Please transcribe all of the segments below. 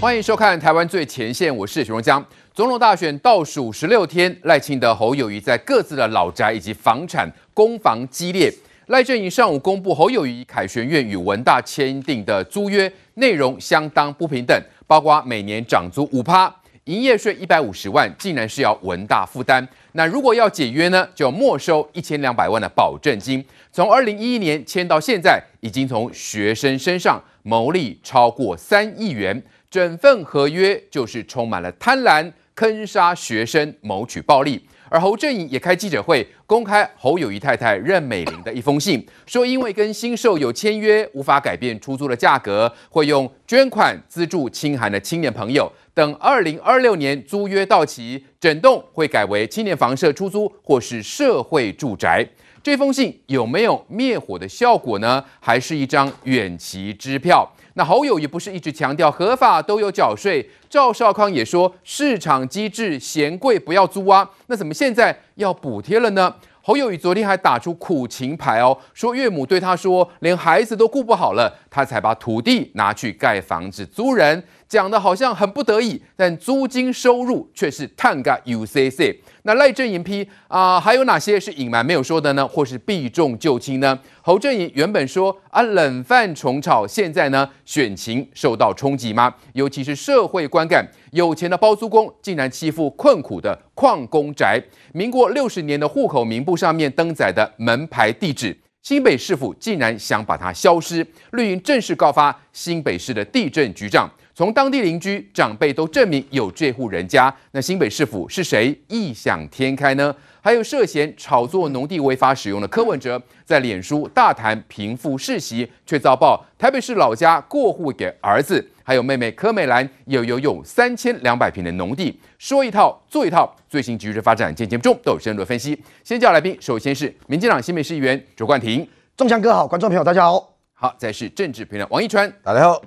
欢迎收看《台湾最前线》，我是许荣江。总统大选倒数十六天，赖清德、侯友宜在各自的老宅以及房产攻防激烈。赖阵营上午公布侯友宜凯旋苑与文大签订的租约内容相当不平等，包括每年涨租五趴，营业税一百五十万，竟然是要文大负担。那如果要解约呢，就要没收一千两百万的保证金。从二零一一年签到现在，已经从学生身上牟利超过三亿元。整份合约就是充满了贪婪、坑杀学生、谋取暴利。而侯振颖也开记者会，公开侯友谊太太任美玲的一封信，说因为跟新售有签约，无法改变出租的价格，会用捐款资助清寒的青年朋友。等二零二六年租约到期，整栋会改为青年房舍出租或是社会住宅。这封信有没有灭火的效果呢？还是一张远期支票？那侯友宜不是一直强调合法都有缴税？赵少康也说市场机制嫌贵不要租啊，那怎么现在要补贴了呢？侯友宜昨天还打出苦情牌哦，说岳母对他说连孩子都顾不好了，他才把土地拿去盖房子租人。讲的好像很不得已，但租金收入却是探个 UCC。那赖政营批啊，还有哪些是隐瞒没有说的呢？或是避重就轻呢？侯阵营原本说啊，冷饭重炒，现在呢，选情受到冲击吗？尤其是社会观感，有钱的包租公竟然欺负困苦的矿工宅。民国六十年的户口名簿上面登载的门牌地址，新北市府竟然想把它消失。绿营正式告发新北市的地震局长。从当地邻居、长辈都证明有这户人家，那新北市府是谁异想天开呢？还有涉嫌炒作农地违法使用的柯文哲，在脸书大谈贫富世袭，却遭曝台北市老家过户给儿子，还有妹妹柯美兰有拥有三千两百平的农地，说一套做一套。最新局势发展，今天节目中都有深入的分析。先叫来宾，首先是民进党新北市议员卓冠廷，仲强哥好，观众朋友大家好。好，再是政治评论王一川，大家好。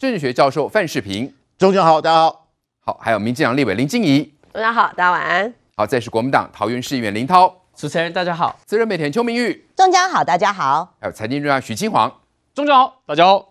政治学教授范世平，中江好，大家好。好，还有民进党立委林静怡，大家好，大家晚安。好，再是国民党桃园市议员林涛，主持人大家好。资深媒体人邱明玉，中江好，大家好。还有财经专家许清煌，中江好，大家好。好，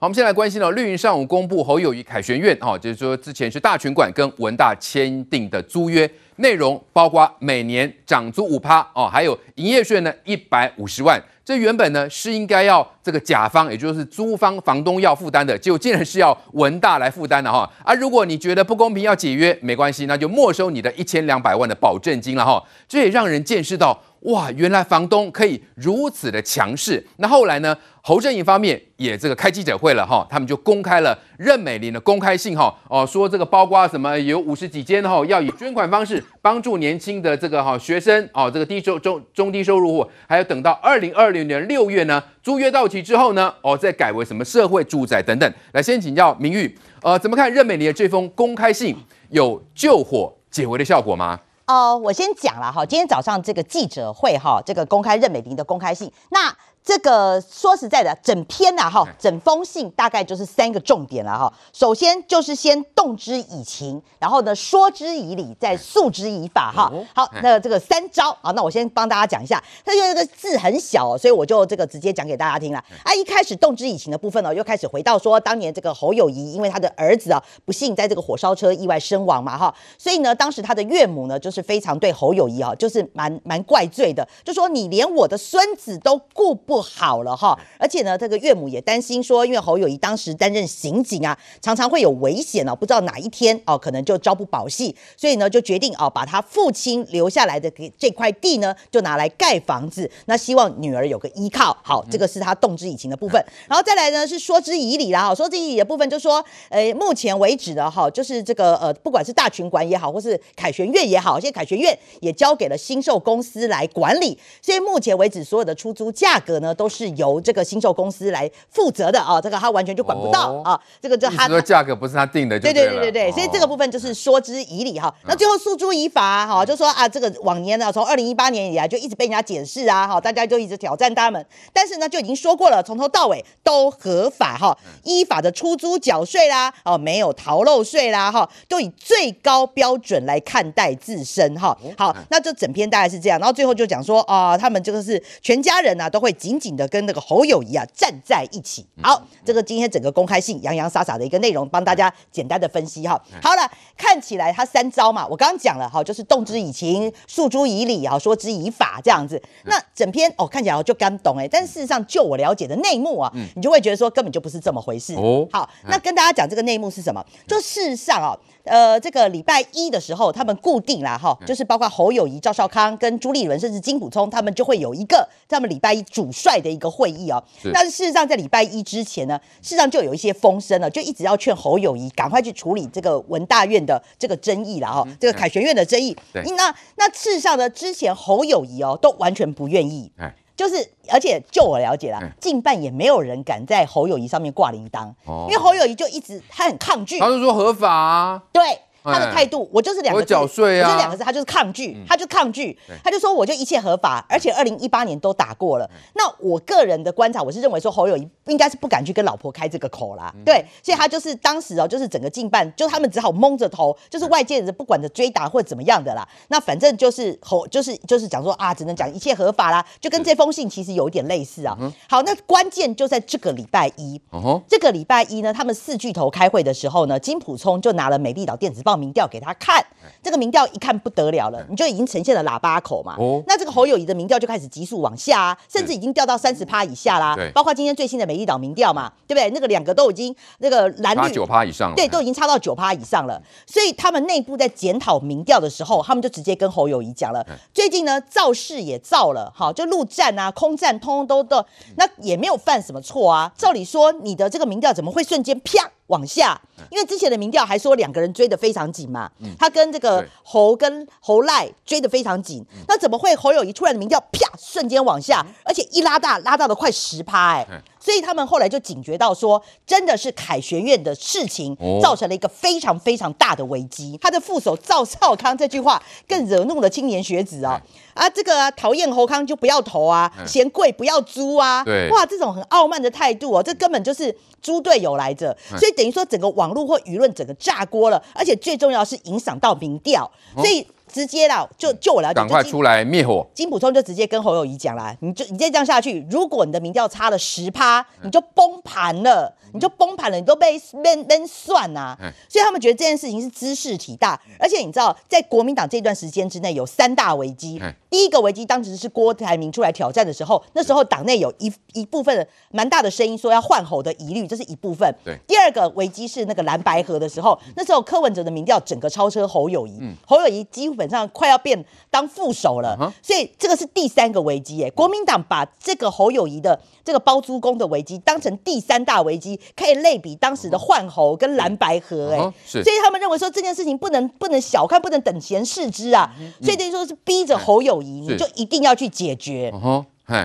我们先来关心了，绿营上午公布侯友谊凯旋院，哈，就是说之前是大群馆跟文大签订的租约内容，包括每年涨租五趴哦，还有营业税呢一百五十万。这原本呢是应该要这个甲方，也就是租方房东要负担的，结果竟然是要文大来负担的哈。啊，如果你觉得不公平要解约，没关系，那就没收你的一千两百万的保证金了哈。这也让人见识到。哇，原来房东可以如此的强势。那后来呢？侯阵营方面也这个开记者会了哈，他们就公开了任美玲的公开信哈哦，说这个包括什么有五十几间哈，要以捐款方式帮助年轻的这个哈学生哦，这个低收中中低收入户，还有等到二零二零年六月呢，租约到期之后呢，哦再改为什么社会住宅等等。来，先请教明玉，呃，怎么看任美玲的这封公开信有救火解围的效果吗？哦，我先讲了哈，今天早上这个记者会哈，这个公开任美玲的公开信，那。这个说实在的，整篇呐哈，整封信大概就是三个重点了哈。首先就是先动之以情，然后呢说之以理，再诉之以法哈。好，那这个三招啊，那我先帮大家讲一下。它因为这个字很小，所以我就这个直接讲给大家听了。啊，一开始动之以情的部分呢，又开始回到说当年这个侯友谊，因为他的儿子啊不幸在这个火烧车意外身亡嘛哈，所以呢当时他的岳母呢就是非常对侯友谊啊就是蛮蛮怪罪的，就说你连我的孙子都顾不。不好了哈，而且呢，这个岳母也担心说，因为侯友谊当时担任刑警啊，常常会有危险哦，不知道哪一天哦，可能就朝不保夕，所以呢，就决定哦，把他父亲留下来的给这块地呢，就拿来盖房子，那希望女儿有个依靠。好，这个是他动之以情的部分，然后再来呢是说之以理啦，哈，说之以理的部分就说，呃，目前为止的哈，就是这个呃，不管是大群馆也好，或是凯旋苑也好，现在凯旋苑也交给了新售公司来管理，所以目前为止所有的出租价格。呢，都是由这个新售公司来负责的啊，这个他完全就管不到、哦、啊，这个就他说价格不是他定的对，对对对对对，所以这个部分就是说之以理哈。哦、那最后诉诸以法哈，就说啊，这个往年呢，从二零一八年以来就一直被人家检视啊，哈，大家就一直挑战他们，但是呢，就已经说过了，从头到尾都合法哈，依法的出租缴税啦，哦，没有逃漏税啦，哈，都以最高标准来看待自身哈。好，那这整篇大概是这样，然后最后就讲说啊，他们这个是全家人呐、啊、都会集。紧紧的跟那个侯友谊啊站在一起。好，这个今天整个公开信洋洋洒洒的一个内容，帮大家简单的分析哈。好了，看起来他三招嘛，我刚刚讲了哈，就是动之以情，诉诸以理，哈，说之以法这样子。那整篇哦看起来就刚懂哎，但事实上就我了解的内幕啊，你就会觉得说根本就不是这么回事。哦，好，那跟大家讲这个内幕是什么？就事实上啊。呃，这个礼拜一的时候，他们固定啦，哈，就是包括侯友谊、赵少康跟朱立伦，甚至金溥聪，他们就会有一个他们礼拜一主帅的一个会议哦。但是事实上，在礼拜一之前呢，事实上就有一些风声了，就一直要劝侯友谊赶快去处理这个文大院的这个争议了哈，这个凯旋院的争议。对，那那事实上呢，之前侯友谊哦都完全不愿意。就是，而且就我了解啦，近半也没有人敢在侯友谊上面挂铃铛，因为侯友谊就一直他很抗拒，他就说合法啊，对。他的态度，我就是两个字，缴税啊，我就两个字，他就是抗拒，他就抗拒，他就说我就一切合法，而且二零一八年都打过了。那我个人的观察，我是认为说侯友谊应该是不敢去跟老婆开这个口啦，对，所以他就是当时哦，就是整个近半，就他们只好蒙着头，就是外界人不管的追打或怎么样的啦。那反正就是侯，就是就是讲说啊，只能讲一切合法啦，就跟这封信其实有一点类似啊。好，那关键就在这个礼拜一，这个礼拜一呢，他们四巨头开会的时候呢，金普聪就拿了美丽岛电子报民调给他看，这个民调一看不得了了，你就已经呈现了喇叭口嘛。哦，那这个侯友宜的民调就开始急速往下啊，甚至已经掉到三十趴以下啦。对，包括今天最新的美丽岛民调嘛，对不对？那个两个都已经那个蓝绿九趴以上了，对，都已经差到九趴以上了。所以他们内部在检讨民调的时候，他们就直接跟侯友宜讲了，最近呢造势也造了，好，就陆战啊、空战，通通都都，那也没有犯什么错啊。照理说，你的这个民调怎么会瞬间啪？往下，因为之前的民调还说两个人追得非常紧嘛，他跟这个侯跟侯赖追得非常紧，那怎么会侯友谊突然的民调啪瞬间往下，而且一拉大拉到了快十趴哎，所以他们后来就警觉到说，真的是凯旋院的事情造成了一个非常非常大的危机。他的副手赵少康这句话更惹怒了青年学子啊。啊，这个讨厌侯康就不要投啊，嫌贵不要租啊，哇，这种很傲慢的态度哦，这根本就是猪队友来着，所以。等于说整个网络或舆论整个炸锅了，而且最重要是影响到民调，所以直接啦，就就我了解，赶快出来灭火。金普聪就直接跟侯友谊讲啦，你就你再这样下去，如果你的民调差了十趴，你就崩盘了。你就崩盘了，你都被被被算呐、啊，所以他们觉得这件事情是知识体大，而且你知道，在国民党这段时间之内有三大危机。第一个危机当时是郭台铭出来挑战的时候，那时候党内有一一部分蛮大的声音说要换侯的疑虑，这是一部分。第二个危机是那个蓝白河的时候，那时候柯文哲的民调整个超车侯友谊，侯友宜基本上快要变当副手了，所以这个是第三个危机。哎，国民党把这个侯友谊的这个包租公的危机当成第三大危机。可以类比当时的换侯跟蓝白河，哎，所以他们认为说这件事情不能不能小看，不能等闲视之啊，所以等于说是逼着侯友谊，你就一定要去解决。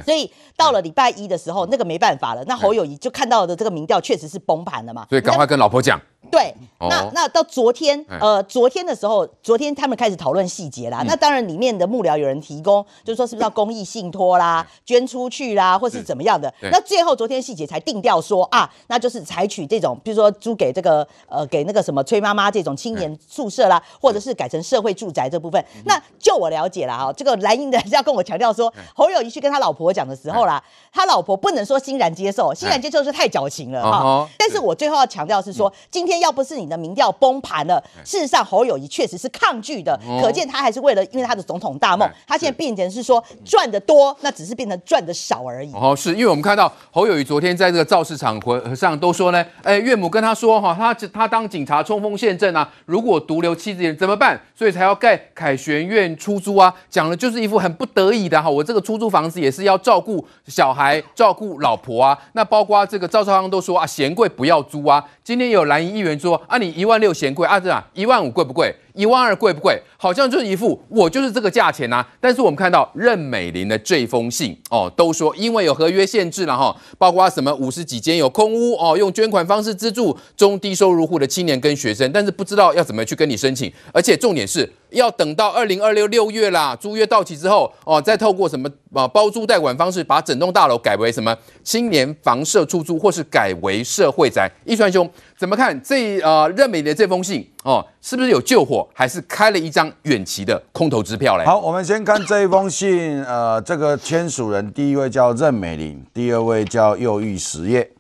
所以到了礼拜一的时候，那个没办法了，那侯友谊就看到的这个民调确实是崩盘了嘛，所以赶快跟老婆讲。对，那那到昨天，呃，昨天的时候，昨天他们开始讨论细节啦。那当然，里面的幕僚有人提供，就是说是不是要公益信托啦，捐出去啦，或是怎么样的。那最后昨天细节才定调说啊，那就是采取这种，比如说租给这个呃给那个什么崔妈妈这种青年宿舍啦，或者是改成社会住宅这部分。那就我了解了哈，这个蓝营的要跟我强调说，侯友宜去跟他老婆讲的时候啦，他老婆不能说欣然接受，欣然接受是太矫情了哈。但是我最后要强调是说，今天。要不是你的民调崩盘了，事实上侯友谊确实是抗拒的，可见他还是为了因为他的总统大梦，他现在变成是说赚的多，那只是变成赚的少而已。哦，是因为我们看到侯友谊昨天在这个造势场合上都说呢，哎，岳母跟他说哈，他他当警察冲锋陷阵啊，如果独留妻子人怎么办？所以才要盖凯旋院出租啊，讲的就是一副很不得已的哈，我这个出租房子也是要照顾小孩、照顾老婆啊，那包括这个赵少康都说啊，嫌贵不要租啊，今天有蓝营议员说啊，你一万六嫌贵啊，这样一万五贵不贵？一万二贵不贵？好像就是一副我就是这个价钱呐、但是我们看到任美玲的这封信哦，都说因为有合约限制了哈，包括什么五十几间有空屋哦，用捐款方式资助中低收入户的青年跟学生，但是不知道要怎么去跟你申请，而且重点是。要等到二零二六六月啦，租约到期之后哦，再透过什么啊包租代管方式，把整栋大楼改为什么青年房舍出租，或是改为社会宅。一川兄怎么看这呃任美的这封信哦，是不是有救火，还是开了一张远期的空头支票嘞？好，我们先看这一封信，呃，这个签署人第一位叫任美玲，第二位叫右玉实业，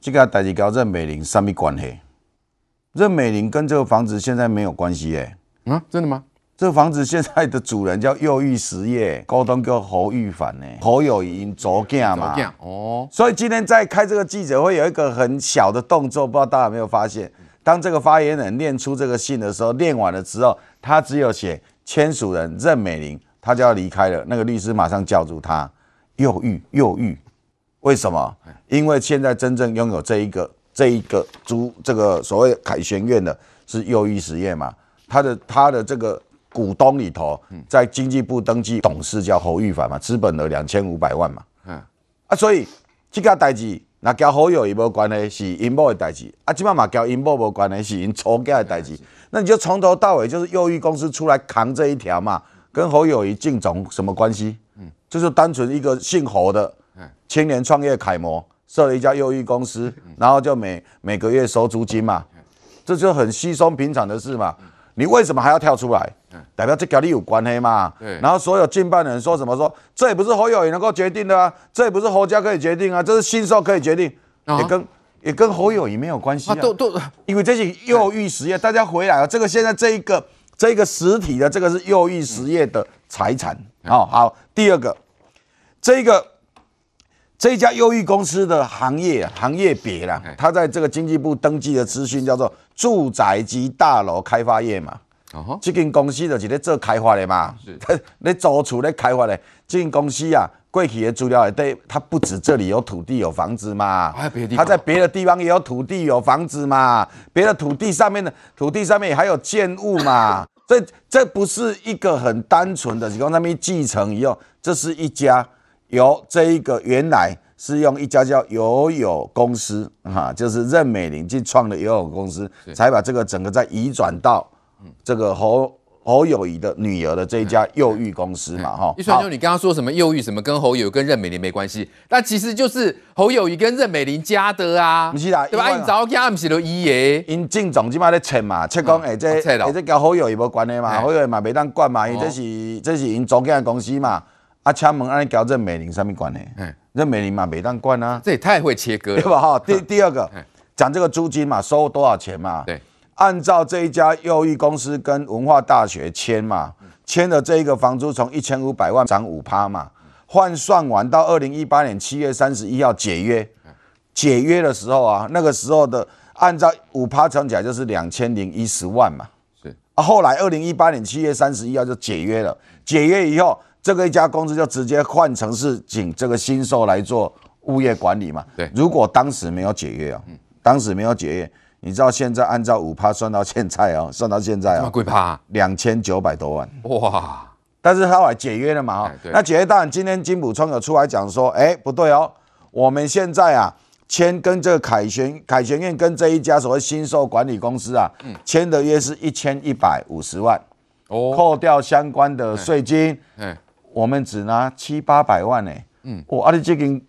这个代志跟任美玲什么关系？任美玲跟这个房子现在没有关系耶。啊，真的吗？这房子现在的主人叫右玉实业，高东叫侯玉凡呢，侯友宜左囝嘛。哦。所以今天在开这个记者会，有一个很小的动作，不知道大家有没有发现？当这个发言人念出这个信的时候，念完了之后，他只有写签署人任美玲，他就要离开了。那个律师马上叫住他，右玉，右玉，为什么？因为现在真正拥有这一个这一个租这个所谓凯旋苑的是右玉实业嘛，他的他的这个。股东里头，在经济部登记董事叫侯玉凡嘛，资本额两千五百万嘛，嗯，啊，所以这个代志那跟侯友宜无关系，是因某的代志，啊，这嘛嘛跟因某无关系，是因仇家的代志，那你就从头到尾就是右翼公司出来扛这一条嘛，跟侯友谊进总什么关系？嗯，就是单纯一个姓侯的青年创业楷模设了一家右翼公司，然后就每每个月收租金嘛，这就很稀松平常的事嘛。你为什么还要跳出来？代表这跟你有关系嘛？对。然后所有竞办人说什么说，这也不是侯友宜能够决定的啊，这也不是侯家可以决定啊，这是新受可以决定，也跟也跟侯友宜没有关系啊。都都，因为这是右翼实业，大家回来啊，这个现在这一个这一个实体的这个是右翼实业的财产。好好，第二个，这个这一家右玉公司的行业行业别啦，他在这个经济部登记的资讯叫做。住宅及大楼开发业嘛，哦、uh，huh. 这间公司就是咧做开发的嘛，是，咧租厝咧开发的。这间公司啊，过去的资料也对，它不止这里有土地有房子嘛，它在别的地方也有土地有房子嘛，别的土地上面的土地上面还有建物嘛，这这不是一个很单纯的，你讲他们继承以后，这是一家由这一个原来。是用一家叫友友公司，哈，就是任美玲去创的友友公司，才把这个整个再移转到这个侯侯友宜的女儿的这一家幼育公司嘛，哈。一传兄，你刚刚说什么幼育什么跟侯友跟任美玲没关系，那其实就是侯友宜跟任美玲家的啊，不是啦，对吧？你早讲不是都伊耶？因进总即马咧切嘛，切讲哎这哎这跟侯友宜无关系嘛，侯友宜嘛没当管嘛，因这是这是因租间公司嘛，啊，请问安尼交任美玲什么关系？任美玲嘛，没当官啊，这也太会切割了，对吧？哈，第第二个讲这个租金嘛，收多少钱嘛？对，按照这一家右玉公司跟文化大学签嘛，签的这一个房租从一千五百万涨五趴嘛，换算完到二零一八年七月三十一号解约，解约的时候啊，那个时候的按照五趴乘起来就是两千零一十万嘛，是。啊，后来二零一八年七月三十一号就解约了，解约以后。这个一家公司就直接换成是请这个新售来做物业管理嘛？对。如果当时没有解约啊，当时没有解约，你知道现在按照五趴算到现在哦，算到现在啊，贵趴两千九百多万哇！但是他后来解约了嘛？哈，那解约当然今天金溥聪有出来讲说，哎，不对哦，我们现在啊签跟这个凯旋凯旋苑跟这一家所谓新售管理公司啊，签的约是一千一百五十万哦，扣掉相关的税金，嗯。我们只拿七八百万呢，嗯，哇、哦，啊，你这间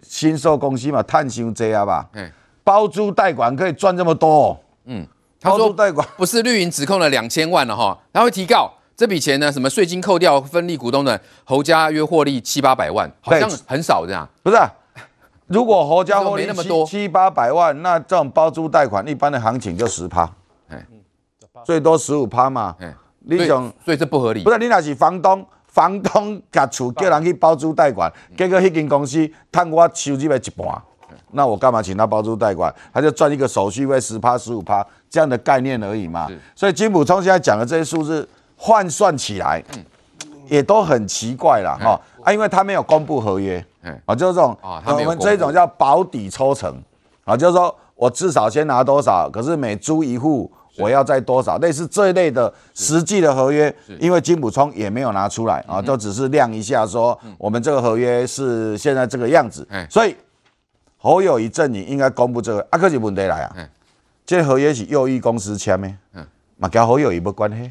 新受公司嘛，赚伤济啊吧，嗯，包租代管可以赚这么多，嗯，包租代管不是绿营指控了两千万了哈，他会提告这笔钱呢，什么税金扣掉分利股东的侯家约获利七八百万，好像很少这样，不是、啊？如果侯家获利那么多？七八百万，那这种包租代款一般的行情就十趴，哎，最多十五趴嘛，哎，你讲所以这不合理，不是你那是房东。房东甲厝叫人去包租代管，结果迄间公司趁我收入的一半，那我干嘛请他包租代管？他就赚一个手续费十趴十五趴这样的概念而已嘛。所以金普聪现在讲的这些数字换算起来，也都很奇怪了哈啊，因为他没有公布合约，啊，就是这种我们这种叫保底抽成啊，就是说我至少先拿多少，可是每租一户。我要再多少？类似这一类的实际的合约，因为金补充也没有拿出来啊，都只是亮一下说我们这个合约是现在这个样子。所以侯友谊阵营应该公布这个。啊，可是问题来啊，这合约是右翼公司签的，嘛跟侯友谊没关系。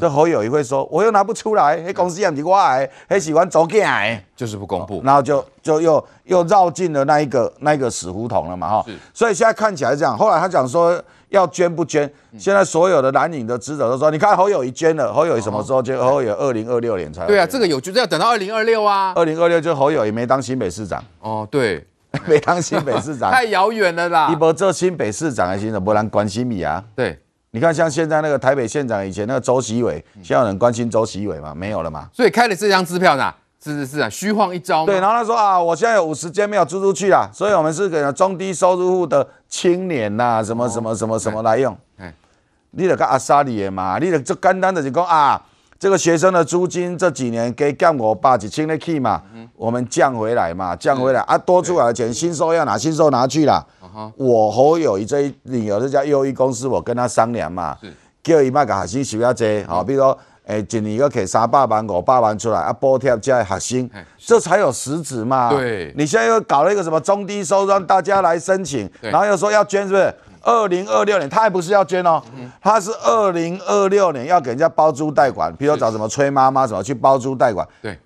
这侯友谊会说，我又拿不出来，那公司也不是我的，黑喜欢走假的，就是不公布，然后就就又又绕进了那一个那一个死胡同了嘛哈。所以现在看起来这样，后来他讲说要捐不捐，现在所有的蓝营的职者都说，你看侯友谊捐了，侯友谊什么时候捐？侯友宜二零二六年才对啊，这个有就是要等到二零二六啊，二零二六就侯友谊没当新北市长哦，对。没当新北市长太遥远了啦！你不做新北市长还行，不然关心你啊？对，你看像现在那个台北县长，以前那个周习伟，现在有人关心周习伟吗？没有了嘛。所以开了这张支票呢，是是是啊，虚晃一招。对，然后他说啊，我现在有五十间没有租出去啦，所以我们是给中低收入户的青年呐、啊，什么什么什么什么来用。哎，你得跟阿萨里嘛，你得就简单的就讲啊。这个学生的租金这几年给降我八几千的 key 嘛，嗯、我们降回来嘛，降回来啊，多出来的钱，新收要拿，新收拿去了。嗯、我侯友谊这一理由，这家优衣公司，我跟他商量嘛，叫伊卖个学生收要济，好，比如说，诶，一年要给三百万五百万出来啊，补贴这些学生，这才有实质嘛。对，你现在又搞了一个什么中低收入，让大家来申请，然后又说要捐，是不是？二零二六年，他还不是要捐哦，他是二零二六年要给人家包租代管，比如找什么崔妈妈什么去包租代管。对，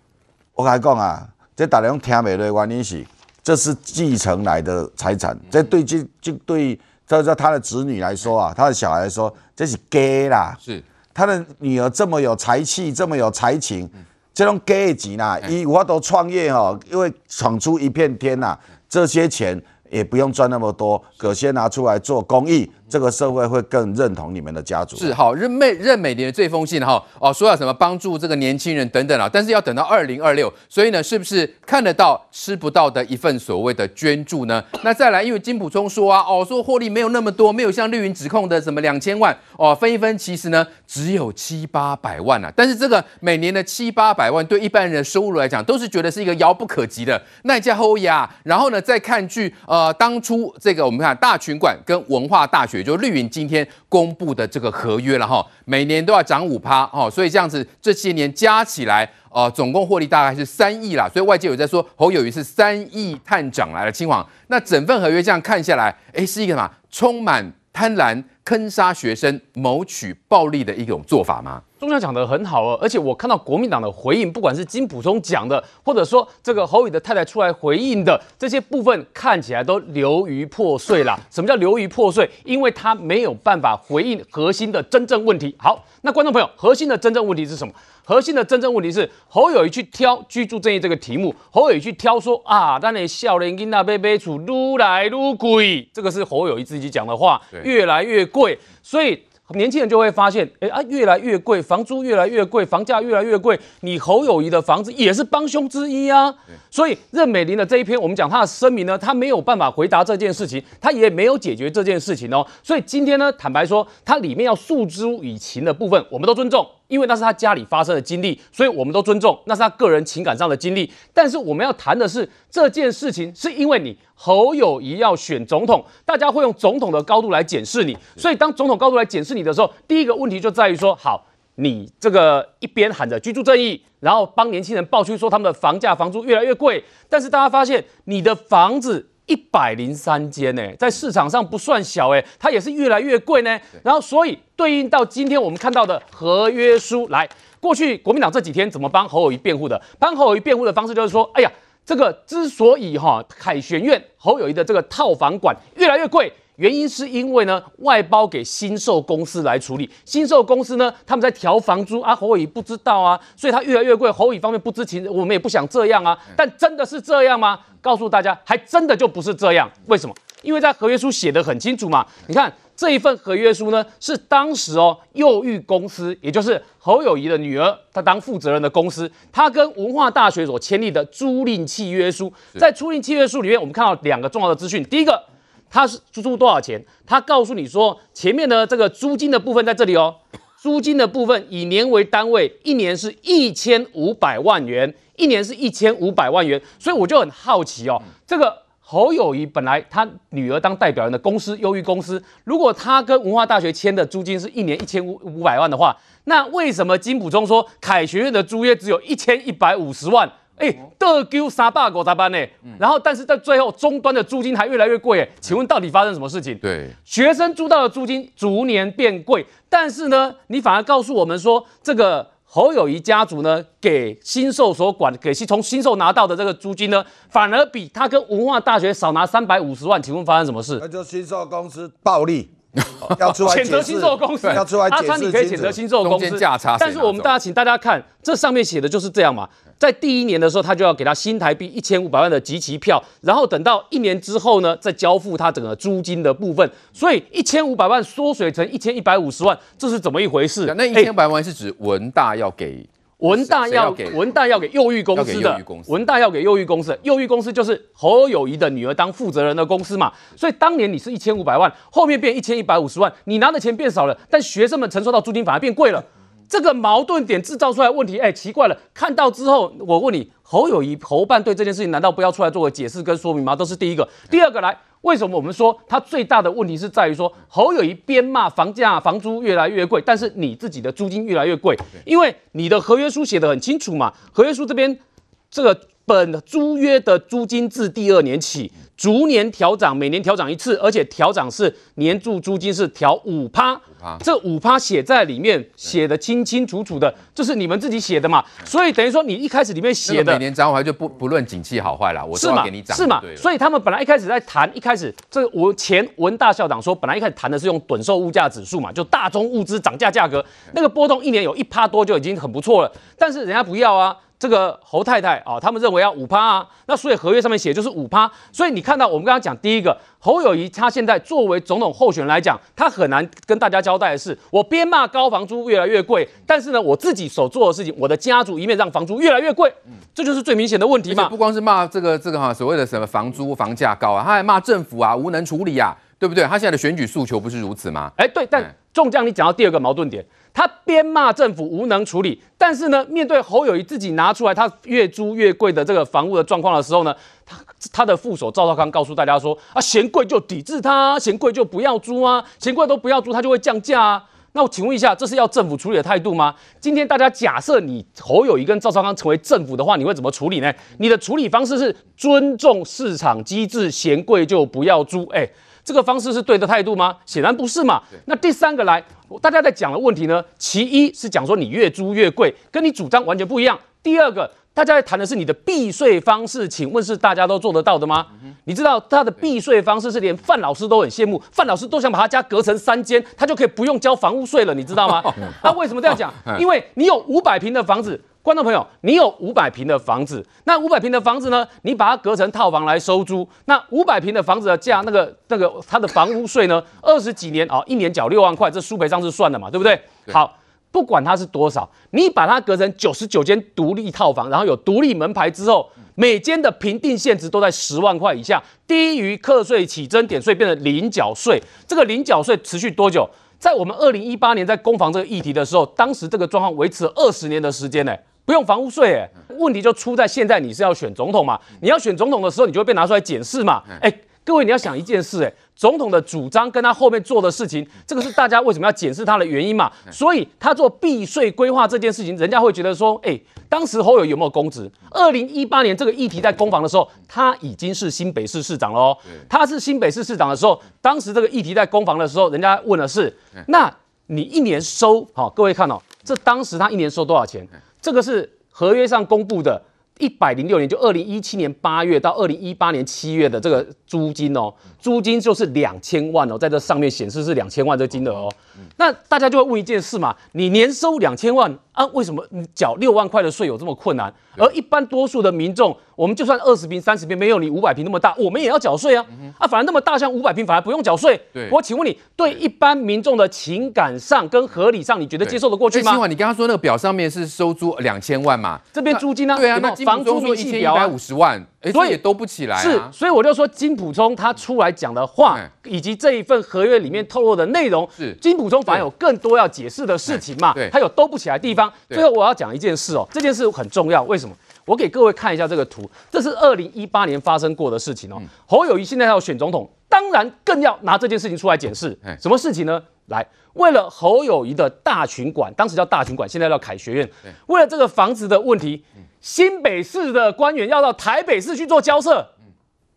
我跟你讲啊，这大家用听没的原因是，这是继承来的财产，这对这这对这这他的子女来说啊，他的小孩来说，这是给啦。是，他的女儿这么有才气，这么有才情，这种假的钱呐，以我都创业哦，因为闯出一片天呐，这些钱。也不用赚那么多，可先拿出来做公益。这个社会会更认同你们的家族。是好，任美任美玲的这封信哈哦，说要什么帮助这个年轻人等等啊，但是要等到二零二六，所以呢，是不是看得到吃不到的一份所谓的捐助呢？那再来，因为金普聪说啊，哦，说获利没有那么多，没有像绿云指控的什么两千万哦，分一分，其实呢只有七八百万啊。但是这个每年的七八百万，对一般人的收入来讲，都是觉得是一个遥不可及的那家后呀。然后呢，再看据呃当初这个我们看大群馆跟文化大学。也就绿云今天公布的这个合约了哈，每年都要涨五趴哦，所以这样子这些年加起来，呃，总共获利大概是三亿啦，所以外界有在说侯友谊是三亿探长来了亲王，那整份合约这样看下来，哎，是一个什么？充满贪婪、坑杀学生、谋取暴利的一种做法吗？中校讲的很好哦，而且我看到国民党的回应，不管是金溥聪讲的，或者说这个侯友宜的太太出来回应的这些部分，看起来都流于破碎啦。什么叫流于破碎？因为他没有办法回应核心的真正问题。好，那观众朋友，核心的真正问题是什么？核心的真正问题是侯友宜去挑居住正义这个题目，侯友宜去挑说啊，当年笑脸跟那杯杯处愈来愈贵，这个是侯友宜自己讲的话，越来越贵，所以。年轻人就会发现，哎啊，越来越贵，房租越来越贵，房价越来越贵。你侯友谊的房子也是帮凶之一啊。所以任美玲的这一篇，我们讲她的声明呢，她没有办法回答这件事情，她也没有解决这件事情哦。所以今天呢，坦白说，它里面要诉诸以情的部分，我们都尊重。因为那是他家里发生的经历，所以我们都尊重，那是他个人情感上的经历。但是我们要谈的是这件事情，是因为你侯友谊要选总统，大家会用总统的高度来检视你。所以当总统高度来检视你的时候，第一个问题就在于说：好，你这个一边喊着居住正义，然后帮年轻人爆出说他们的房价、房租越来越贵，但是大家发现你的房子。一百零三间呢，在市场上不算小哎，它也是越来越贵呢。然后，所以对应到今天我们看到的合约书，来，过去国民党这几天怎么帮侯友谊辩护的？帮侯友谊辩护的方式就是说，哎呀，这个之所以哈凯旋苑侯友谊的这个套房馆越来越贵。原因是因为呢，外包给新售公司来处理，新售公司呢，他们在调房租啊，侯友宜不知道啊，所以他越来越贵。侯友宜方面不知情，我们也不想这样啊。但真的是这样吗？告诉大家，还真的就不是这样。为什么？因为在合约书写得很清楚嘛。你看这一份合约书呢，是当时哦，幼育公司，也就是侯友谊的女儿，她当负责人的公司，她跟文化大学所签订的租赁契约书。在租赁契约书里面，我们看到两个重要的资讯，第一个。他是租出多少钱？他告诉你说，前面的这个租金的部分在这里哦，租金的部分以年为单位，一年是一千五百万元，一年是一千五百万元。所以我就很好奇哦，这个侯友谊本来他女儿当代表人的公司优于公司，如果他跟文化大学签的租金是一年一千五五百万的话，那为什么金溥聪说凯旋苑的租约只有一千一百五十万？哎，得丢三百五十万呢，然后但是在最后终端的租金还越来越贵，哎，请问到底发生什么事情？对，学生租到的租金逐年变贵，但是呢，你反而告诉我们说，这个侯友谊家族呢，给新受所管，给从新受拿到的这个租金呢，反而比他跟文化大学少拿三百五十万，请问发生什么事？那就新受公司暴利。要出来谴责新受公司，要出来阿川，你可以谴责新受公司，但是我们大家请大家看，这上面写的就是这样嘛。在第一年的时候，他就要给他新台币一千五百万的集齐票，然后等到一年之后呢，再交付他整个租金的部分。所以一千五百万缩水成一千一百五十万，这是怎么一回事？那一千五百万是指文大要给？文大要给文大要给幼育公司的，文大要给幼育公司，幼育公司就是侯友谊的女儿当负责人的公司嘛，所以当年你是一千五百万，后面变一千一百五十万，你拿的钱变少了，但学生们承受到租金反而变贵了，这个矛盾点制造出来问题，哎，奇怪了，看到之后我问你，侯友谊侯办对这件事情难道不要出来做个解释跟说明吗？都是第一个，第二个来。为什么我们说它最大的问题是在于说侯友谊边骂房价房租越来越贵，但是你自己的租金越来越贵，因为你的合约书写得很清楚嘛，合约书这边这个本租约的租金自第二年起。逐年调涨，每年调涨一次，而且调涨是年住租金是调五趴，这五趴写在里面，写的清清楚楚的，这是你们自己写的嘛？所以等于说你一开始里面写的，每年涨我还就不不论景气好坏了，我是要给你涨，是嘛？所以他们本来一开始在谈，一开始这个我前文大校长说，本来一开始谈的是用趸售物价指数嘛，就大宗物资涨价价格那个波动一年有一趴多就已经很不错了，但是人家不要啊。这个侯太太啊，他们认为要五趴啊，那所以合约上面写就是五趴，所以你看到我们刚刚讲第一个侯友宜，他现在作为总统候选人来讲，他很难跟大家交代的是，我边骂高房租越来越贵，但是呢，我自己所做的事情，我的家族一面让房租越来越贵，这就是最明显的问题嘛。不光是骂这个这个哈所谓的什么房租房价高啊，他还骂政府啊无能处理啊，对不对？他现在的选举诉求不是如此吗？哎，对，但中将你讲到第二个矛盾点。他边骂政府无能处理，但是呢，面对侯友谊自己拿出来他越租越贵的这个房屋的状况的时候呢，他他的副手赵少康告诉大家说啊，嫌贵就抵制他，嫌贵就不要租啊，嫌贵都不要租，他就会降价啊。那我请问一下，这是要政府处理的态度吗？今天大家假设你侯友谊跟赵少康成为政府的话，你会怎么处理呢？你的处理方式是尊重市场机制，嫌贵就不要租，哎。这个方式是对的态度吗？显然不是嘛。那第三个来，大家在讲的问题呢，其一是讲说你越租越贵，跟你主张完全不一样。第二个，大家在谈的是你的避税方式，请问是大家都做得到的吗？你知道他的避税方式是连范老师都很羡慕，范老师都想把他家隔成三间，他就可以不用交房屋税了，你知道吗？那为什么这样讲？因为你有五百平的房子。观众朋友，你有五百平的房子，那五百平的房子呢？你把它隔成套房来收租，那五百平的房子的价，那个那个它的房屋税呢？二十几年啊、哦，一年缴六万块，这书赔上是算的嘛，对不对？对好，不管它是多少，你把它隔成九十九间独立套房，然后有独立门牌之后，每间的评定限值都在十万块以下，低于课税起征点税，变成零缴税。这个零缴税持续多久？在我们二零一八年在攻防这个议题的时候，当时这个状况维持了二十年的时间呢。不用房屋税，哎，问题就出在现在你是要选总统嘛？你要选总统的时候，你就会被拿出来检视嘛？哎，各位你要想一件事，哎，总统的主张跟他后面做的事情，这个是大家为什么要检视他的原因嘛？所以他做避税规划这件事情，人家会觉得说，哎，当时侯友有没有公职？二零一八年这个议题在攻防的时候，他已经是新北市市长了哦。他是新北市市长的时候，当时这个议题在攻防的时候，人家问的是，那你一年收好？各位看哦，这当时他一年收多少钱？这个是合约上公布的，一百零六年，就二零一七年八月到二零一八年七月的这个租金哦，租金就是两千万哦，在这上面显示是两千万这金额哦。那大家就会问一件事嘛，你年收两千万啊，为什么你缴六万块的税有这么困难？而一般多数的民众，我们就算二十平、三十平，没有你五百平那么大，我们也要缴税啊。啊，反而那么大，像五百平反而不用缴税。对，我请问你，对一般民众的情感上跟合理上，你觉得接受得过去吗？今晚，你刚刚说那个表上面是收租两千万嘛？这边租金呢？对啊，那房租说一千一百五十万，哎，所以也都不起来。是，所以我就说金普聪他出来讲的话，以及这一份合约里面透露的内容，是金普聪反而有更多要解释的事情嘛？对，他有兜不起来的地方。最后我要讲一件事哦，这件事很重要，为什么？我给各位看一下这个图，这是二零一八年发生过的事情哦。侯友谊现在要选总统，当然更要拿这件事情出来检视。什么事情呢？来，为了侯友谊的大群馆，当时叫大群馆，现在叫凯学院。为了这个房子的问题，新北市的官员要到台北市去做交涉，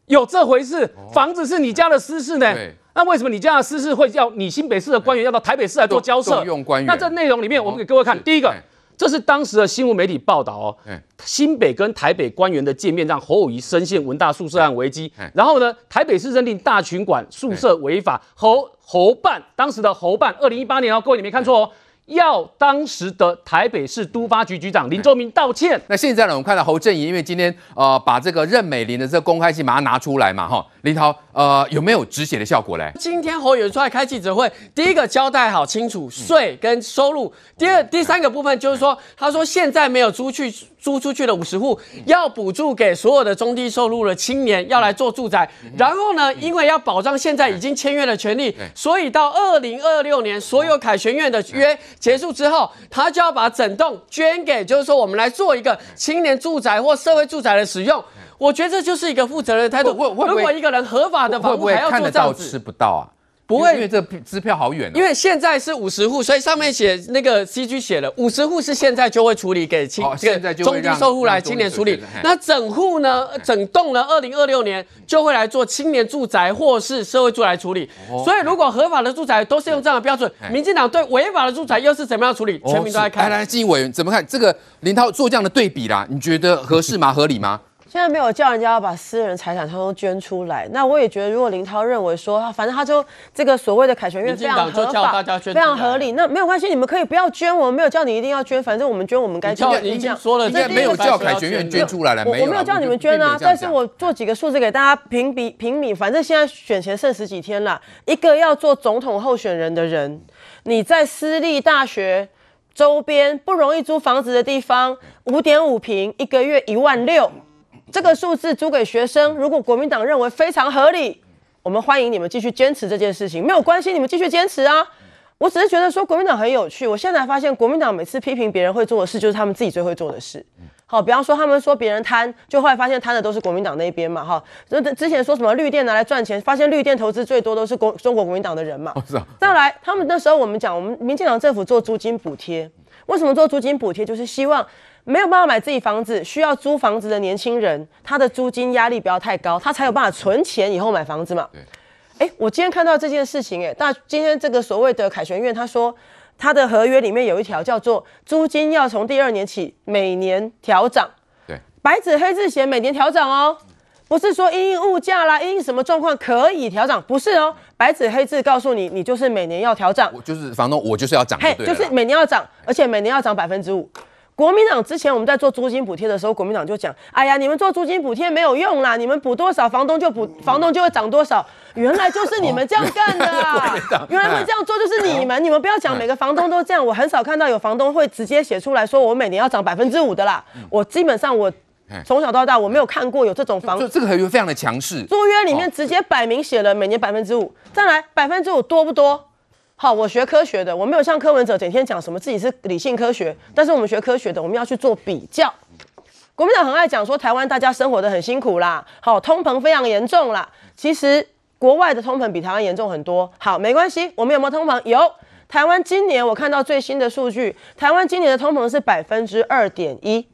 有这回事？房子是你家的私事呢？那为什么你家的私事会要你新北市的官员要到台北市来做交涉？用官员。那这内容里面，我们给各位看，第一个，这是当时的新闻媒体报道哦，新北跟台北官员的见面让侯友谊深陷文大宿舍案危机。然后呢，台北市认定大群馆宿舍违法，侯侯办当时的侯办，二零一八年哦，各位你没看错哦。要当时的台北市都发局局长林周明道歉。那现在呢？我们看到侯正宜，因为今天呃把这个任美玲的这个公开信把它拿出来嘛，哈，林涛呃有没有止血的效果嘞？今天侯友宜出来开记者会，第一个交代好清楚税跟收入，第二第三个部分就是说，他说现在没有出去租出去的五十户，要补助给所有的中低收入的青年要来做住宅。然后呢，因为要保障现在已经签约的权利，所以到二零二六年所有凯旋苑的约。结束之后，他就要把整栋捐给，就是说我们来做一个青年住宅或社会住宅的使用。我觉得这就是一个负责任的态度。如果一个人合法的房屋还要做这样子，吃不到啊？不会，因为这支票好远。因为现在是五十户，所以上面写那个 CG 写了五十户是现在就会处理给青这个中低收入来青年处理。那整户呢，整栋呢，二零二六年就会来做青年住宅或是社会住宅处理。所以如果合法的住宅都是用这样的标准，民进党对违法的住宅又是怎么样处理？全民都在看。来来，基委员怎么看这个林涛做这样的对比啦？你觉得合适吗？合理吗？现在没有叫人家要把私人财产通通捐出来，那我也觉得，如果林涛认为说，反正他就这个所谓的凯旋苑非常合法，非常合理，那没有关系，你们可以不要捐，我们没有叫你一定要捐，反正我们捐我们该捐。已经说了，现在没有叫凯旋院捐出来了，我我没有叫你们捐啊，但是我做几个数字给大家评比评比，反正现在选前剩十几天了，一个要做总统候选人的人，你在私立大学周边不容易租房子的地方，五点五平，一个月一万六。这个数字租给学生，如果国民党认为非常合理，我们欢迎你们继续坚持这件事情，没有关系，你们继续坚持啊。我只是觉得说国民党很有趣，我现在发现国民党每次批评别人会做的事，就是他们自己最会做的事。好，比方说他们说别人贪，就后来发现贪的都是国民党那边嘛。哈，那之前说什么绿电拿来赚钱，发现绿电投资最多都是国中国国民党的人嘛。再来，他们那时候我们讲，我们民进党政府做租金补贴，为什么做租金补贴？就是希望。没有办法买自己房子，需要租房子的年轻人，他的租金压力不要太高，他才有办法存钱以后买房子嘛。对，哎，我今天看到这件事情，哎，大今天这个所谓的凯旋苑，他说他的合约里面有一条叫做租金要从第二年起每年调涨。对，白纸黑字写每年调涨哦，不是说因物价啦，因什么状况可以调涨，不是哦，白纸黑字告诉你，你就是每年要调涨。我就是房东，我就是要涨，嘿，就是每年要涨，而且每年要涨百分之五。国民党之前我们在做租金补贴的时候，国民党就讲：“哎呀，你们做租金补贴没有用啦，你们补多少，房东就补，房东就会涨多少。”原来就是你们这样干的啊！原来会这样做就是你们，你们不要讲每个房东都这样。我很少看到有房东会直接写出来说我每年要涨百分之五的啦。我基本上我从小到大我没有看过有这种房，这个合约非常的强势，租约里面直接摆明写了每年百分之五。再来百分之五多不多？好，我学科学的，我没有像柯文哲整天讲什么自己是理性科学，但是我们学科学的，我们要去做比较。国民党很爱讲说台湾大家生活的很辛苦啦，好，通膨非常严重啦。其实国外的通膨比台湾严重很多。好，没关系，我们有没有通膨？有。台湾今年我看到最新的数据，台湾今年的通膨是百分之二点一。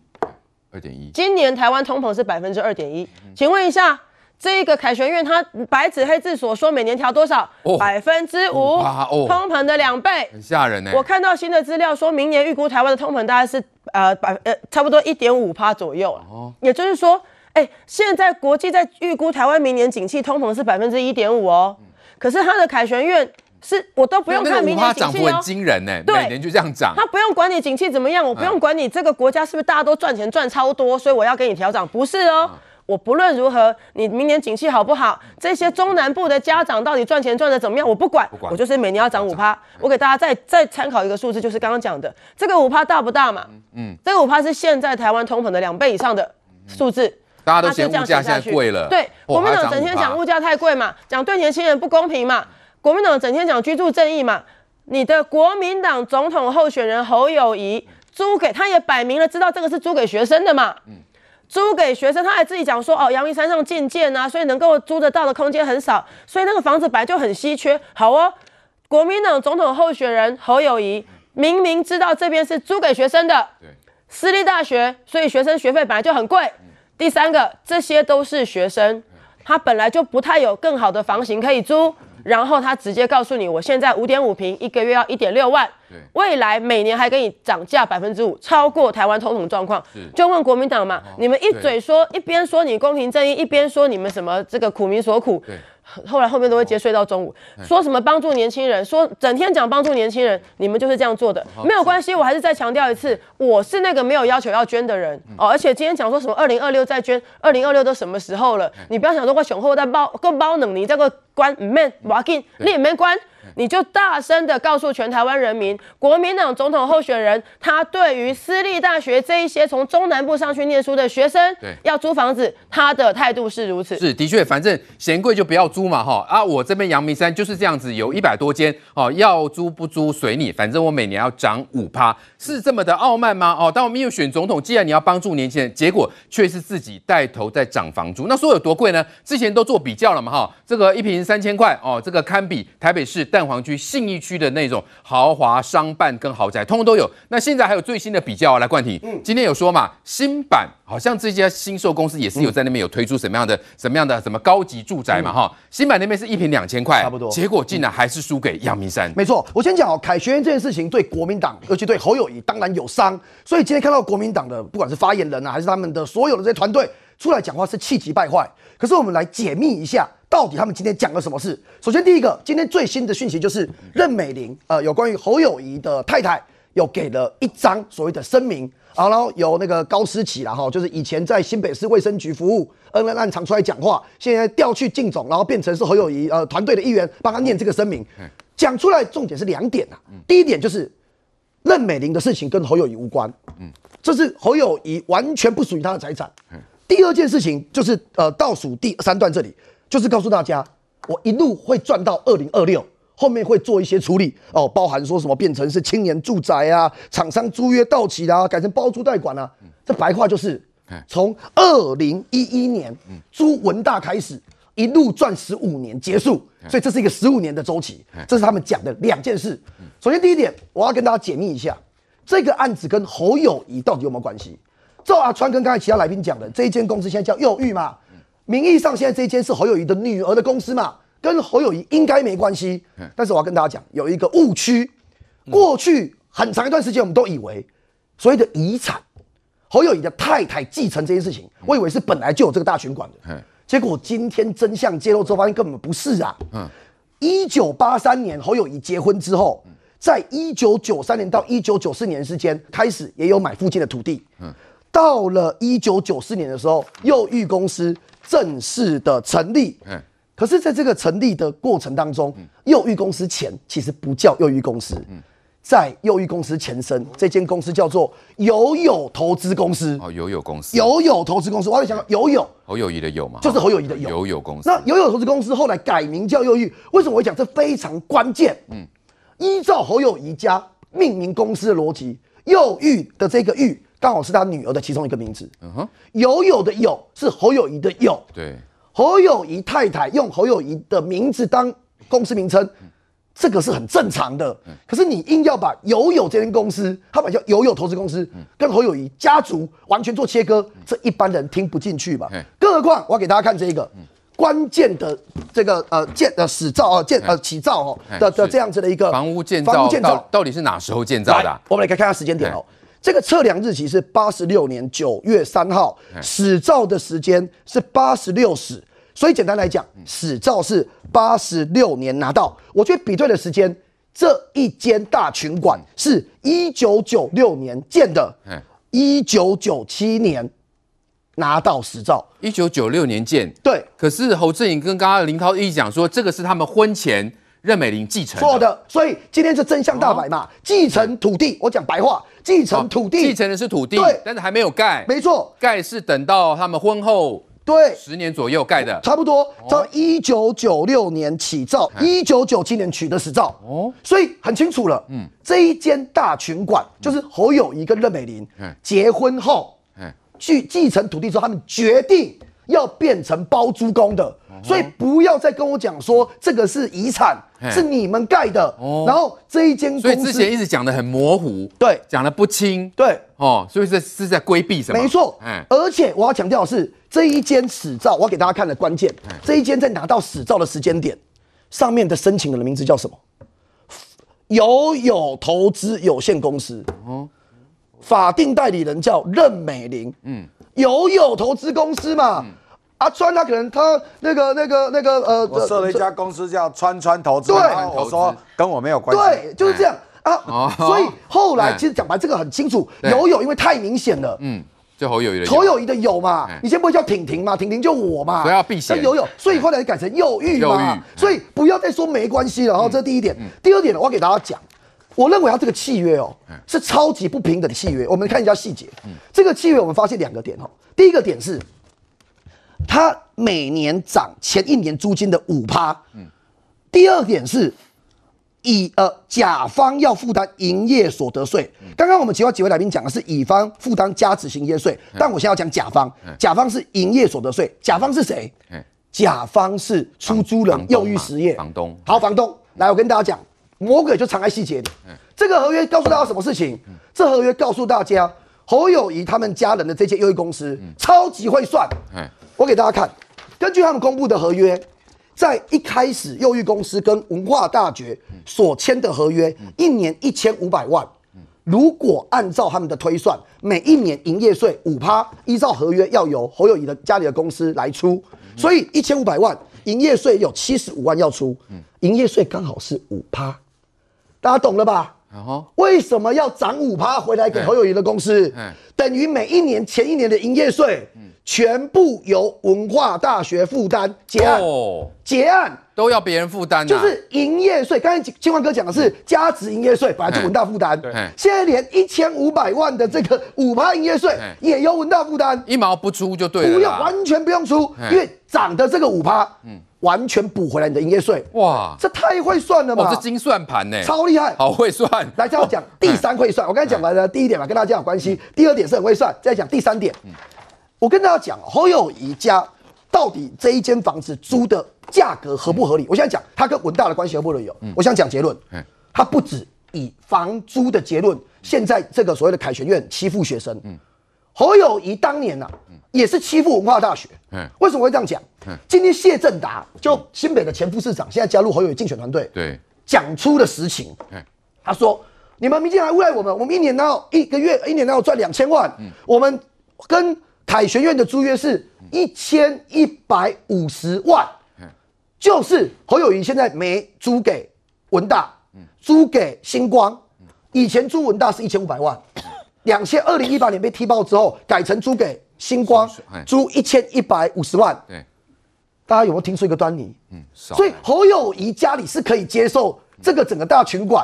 二点一。今年台湾通膨是百分之二点一，请问一下。这一个凯旋院，它白纸黑字所说每年调多少？百分之五，通膨的两倍，很吓人呢。我看到新的资料说，明年预估台湾的通膨大概是呃百呃差不多一点五趴左右。哦，也就是说，哎，现在国际在预估台湾明年景气通膨是百分之一点五哦。可是它的凯旋院是我都不用看明年景气哦，涨幅很惊人呢，对，每年就这样涨。他不用管你景气怎么样，我不用管你这个国家是不是大家都赚钱赚超多，所以我要给你调涨，不是哦。我不论如何，你明年景气好不好？这些中南部的家长到底赚钱赚的怎么样？我不管，不管，我就是每年要涨五趴。我给大家再再参考一个数字，就是刚刚讲的这个五趴大不大嘛？嗯，这个五趴是现在台湾通膨的两倍以上的数字。大家都嫌物价现在贵了。对，国民党整天讲物价太贵嘛，讲对年轻人不公平嘛。国民党整天讲居住正义嘛。你的国民党总统候选人侯友谊租给他也摆明了知道这个是租给学生的嘛。嗯。租给学生，他还自己讲说哦，阳明山上禁建啊，所以能够租得到的空间很少，所以那个房子本来就很稀缺。好哦，国民党总统候选人侯友谊明明知道这边是租给学生的，私立大学，所以学生学费本来就很贵。第三个，这些都是学生，他本来就不太有更好的房型可以租。然后他直接告诉你，我现在五点五平，一个月要一点六万，未来每年还给你涨价百分之五，超过台湾通膨状况。就问国民党嘛，你们一嘴说一边说你公平正义，一边说你们什么这个苦民所苦。后来后面都会接睡到中午，说什么帮助年轻人，说整天讲帮助年轻人，你们就是这样做的，没有关系。我还是再强调一次，我是那个没有要求要捐的人哦。而且今天讲说什么二零二六再捐，二零二六都什么时候了？你不要想说我雄厚再包个包能你这个关唔免我要紧，你也没关。你就大声的告诉全台湾人民，国民党总统候选人他对于私立大学这一些从中南部上去念书的学生，对，要租房子，他的态度是如此。是的确，反正嫌贵就不要租嘛，哈啊，我这边阳明山就是这样子，有一百多间哦，要租不租随你，反正我每年要涨五趴，是这么的傲慢吗？哦，当我们又选总统，既然你要帮助年轻人，结果却是自己带头在涨房租，那说有多贵呢？之前都做比较了嘛，哈，这个一坪三千块哦，这个堪比台北市。蛋黄区、信义区的那种豪华商办跟豪宅，通通都有。那现在还有最新的比较啊，来冠廷，嗯，今天有说嘛，新版好像这家新售公司也是有在那边有推出什么样的、什么样的、什么高级住宅嘛，哈。新版那边是一平两千块，差不多。结果竟然还是输给阳明山。没错，我先讲哦，凯旋这件事情对国民党，尤其对侯友谊当然有伤。所以今天看到国民党的不管是发言人啊，还是他们的所有的这些团队出来讲话，是气急败坏。可是我们来解密一下。到底他们今天讲了什么事？首先，第一个，今天最新的讯息就是任美玲，呃，有关于侯友宜的太太，有给了一张所谓的声明，然后有那个高思琪啦，哈，就是以前在新北市卫生局服务，恩恩案常出来讲话，现在调去进总，然后变成是侯友宜呃团队的一员，帮他念这个声明，讲出来重点是两点呐，第一点就是任美玲的事情跟侯友宜无关，嗯，这是侯友宜完全不属于他的财产，第二件事情就是呃倒数第三段这里。就是告诉大家，我一路会赚到二零二六，后面会做一些处理哦，包含说什么变成是青年住宅啊，厂商租约到期啦、啊，改成包租代管啊。这白话就是从二零一一年租文大开始，一路赚十五年结束，所以这是一个十五年的周期。这是他们讲的两件事。首先第一点，我要跟大家解密一下，这个案子跟侯友谊到底有没有关系？照阿川跟刚才其他来宾讲的，这一间公司现在叫右玉嘛。名义上现在这一间是侯友宜的女儿的公司嘛，跟侯友宜应该没关系。但是我要跟大家讲，有一个误区。过去很长一段时间，我们都以为所谓的遗产，侯友宜的太太继承这件事情，我以为是本来就有这个大群馆的。结果今天真相揭露之后，发现根本不是啊。一九八三年侯友宜结婚之后，在一九九三年到一九九四年之间，开始也有买附近的土地。到了一九九四年的时候，佑裕公司。正式的成立，可是在这个成立的过程当中，佑裕公司前其实不叫佑裕公司，在佑裕公司前身，这间公司叫做友友投资公司。哦，友友公司，友友投资公司，我还想友友，侯友谊的友嘛，就是侯友谊的友，友友公司。那友友投资公司后来改名叫佑裕，为什么我会讲这非常关键？嗯，依照侯友谊家命名公司的逻辑，佑裕的这个裕。刚好是他女儿的其中一个名字。嗯哼，友友的友是侯友宜的友。对，侯友宜太太用侯友宜的名字当公司名称，这个是很正常的。可是你硬要把友友这间公司，他把叫友友投资公司，跟侯友宜家族完全做切割，这一般人听不进去吧？更何况我要给大家看这个关键的这个呃建呃史照啊建呃起造哦的的这样子的一个房屋建造，房屋建造到底是哪时候建造的？我们来看看下时间点哦。这个测量日期是八十六年九月三号，始照的时间是八十六始，所以简单来讲，始照是八十六年拿到。我觉得比对的时间，这一间大群馆是一九九六年建的，一九九七年拿到始照，一九九六年建。对，可是侯志颖跟刚刚林涛一讲说，这个是他们婚前。任美玲继承错的，所以今天是真相大白嘛？继承土地，我讲白话，继承土地，继承的是土地，对，但是还没有盖，没错，盖是等到他们婚后对。十年左右盖的，差不多到一九九六年起造，一九九七年取得实照哦，所以很清楚了，嗯，这一间大群馆就是侯友谊跟任美玲结婚后，去继承土地之后，他们决定要变成包租公的，所以不要再跟我讲说这个是遗产，是你们盖的。然后这一间公司，所以之前一直讲的很模糊，对，讲的不清，对，哦，所以这是在规避什么？没错，而且我要强调的是，这一间使照，我要给大家看的关键，这一间在拿到使照的时间点，上面的申请人的名字叫什么？友友投资有限公司，法定代理人叫任美玲，嗯，友友投资公司嘛，阿川他可能他那个那个那个呃，我设了一家公司叫川川投资，对，我说跟我没有关系，对，就是这样。啊，所以后来其实讲白这个很清楚，友友因为太明显了，嗯。就侯友谊的侯友谊的友嘛，你先不会叫婷婷嘛，婷婷就我嘛，所以要避嫌。友友，所以后来改成佑育嘛，所以不要再说没关系了。然后这是第一点，第二点呢，我要给大家讲，我认为他这个契约哦是超级不平等的契约。我们看一下细节，这个契约我们发现两个点哦，第一个点是，他每年涨前一年租金的五趴，嗯第二点是。乙呃，甲方要负担营业所得税。刚刚我们几位几位来宾讲的是乙方负担加值型营业税，但我现在要讲甲方，甲方是营业所得税。甲方是谁？甲方是出租人佑育实业房东。好，房东，来，我跟大家讲，魔鬼就藏在细节里。这个合约告诉大家什么事情？这合约告诉大家，侯友谊他们家人的这间佑育公司超级会算。我给大家看，根据他们公布的合约。在一开始，佑育公司跟文化大学所签的合约，一年一千五百万。如果按照他们的推算，每一年营业税五趴，依照合约要由侯友宜的家里的公司来出，所以一千五百万营业税有七十五万要出，营业税刚好是五趴，大家懂了吧？为什么要涨五趴回来给侯友宜的公司？等于每一年前一年的营业税。全部由文化大学负担结案，结案。都要别人负担，就是营业税。刚才金万哥讲的是加值营业税，本来就文大负担，现在连一千五百万的这个五趴营业税也由文大负担，一毛不出就对了，不用完全不用出，因为涨的这个五趴，嗯。完全补回来你的营业税。哇，这太会算了嘛，这精算盘呢，超厉害，好会算。来，这样讲第三会算，我刚才讲完了第一点嘛，跟大家讲有关系，第二点是很会算，再讲第三点。我跟大家讲，侯友宜家到底这一间房子租的价格合不合理？我现在讲他跟文大的关系合不合理？我想讲结论，他不止以房租的结论，现在这个所谓的凯旋院欺负学生，侯友宜当年呐也是欺负文化大学，为什么会这样讲？今天谢振达就新北的前副市长，现在加入侯友宜竞选团队，对，讲出了实情，他说：你们民进党诬赖我们，我们一年要一个月一年要赚两千万，我们跟。凯旋院的租约是一千一百五十万，就是侯友谊现在没租给文大，租给星光，以前租文大是一千五百万，两千二零一八年被踢爆之后改成租给星光，租一千一百五十万，大家有没有听出一个端倪？嗯所以侯友谊家里是可以接受这个整个大群馆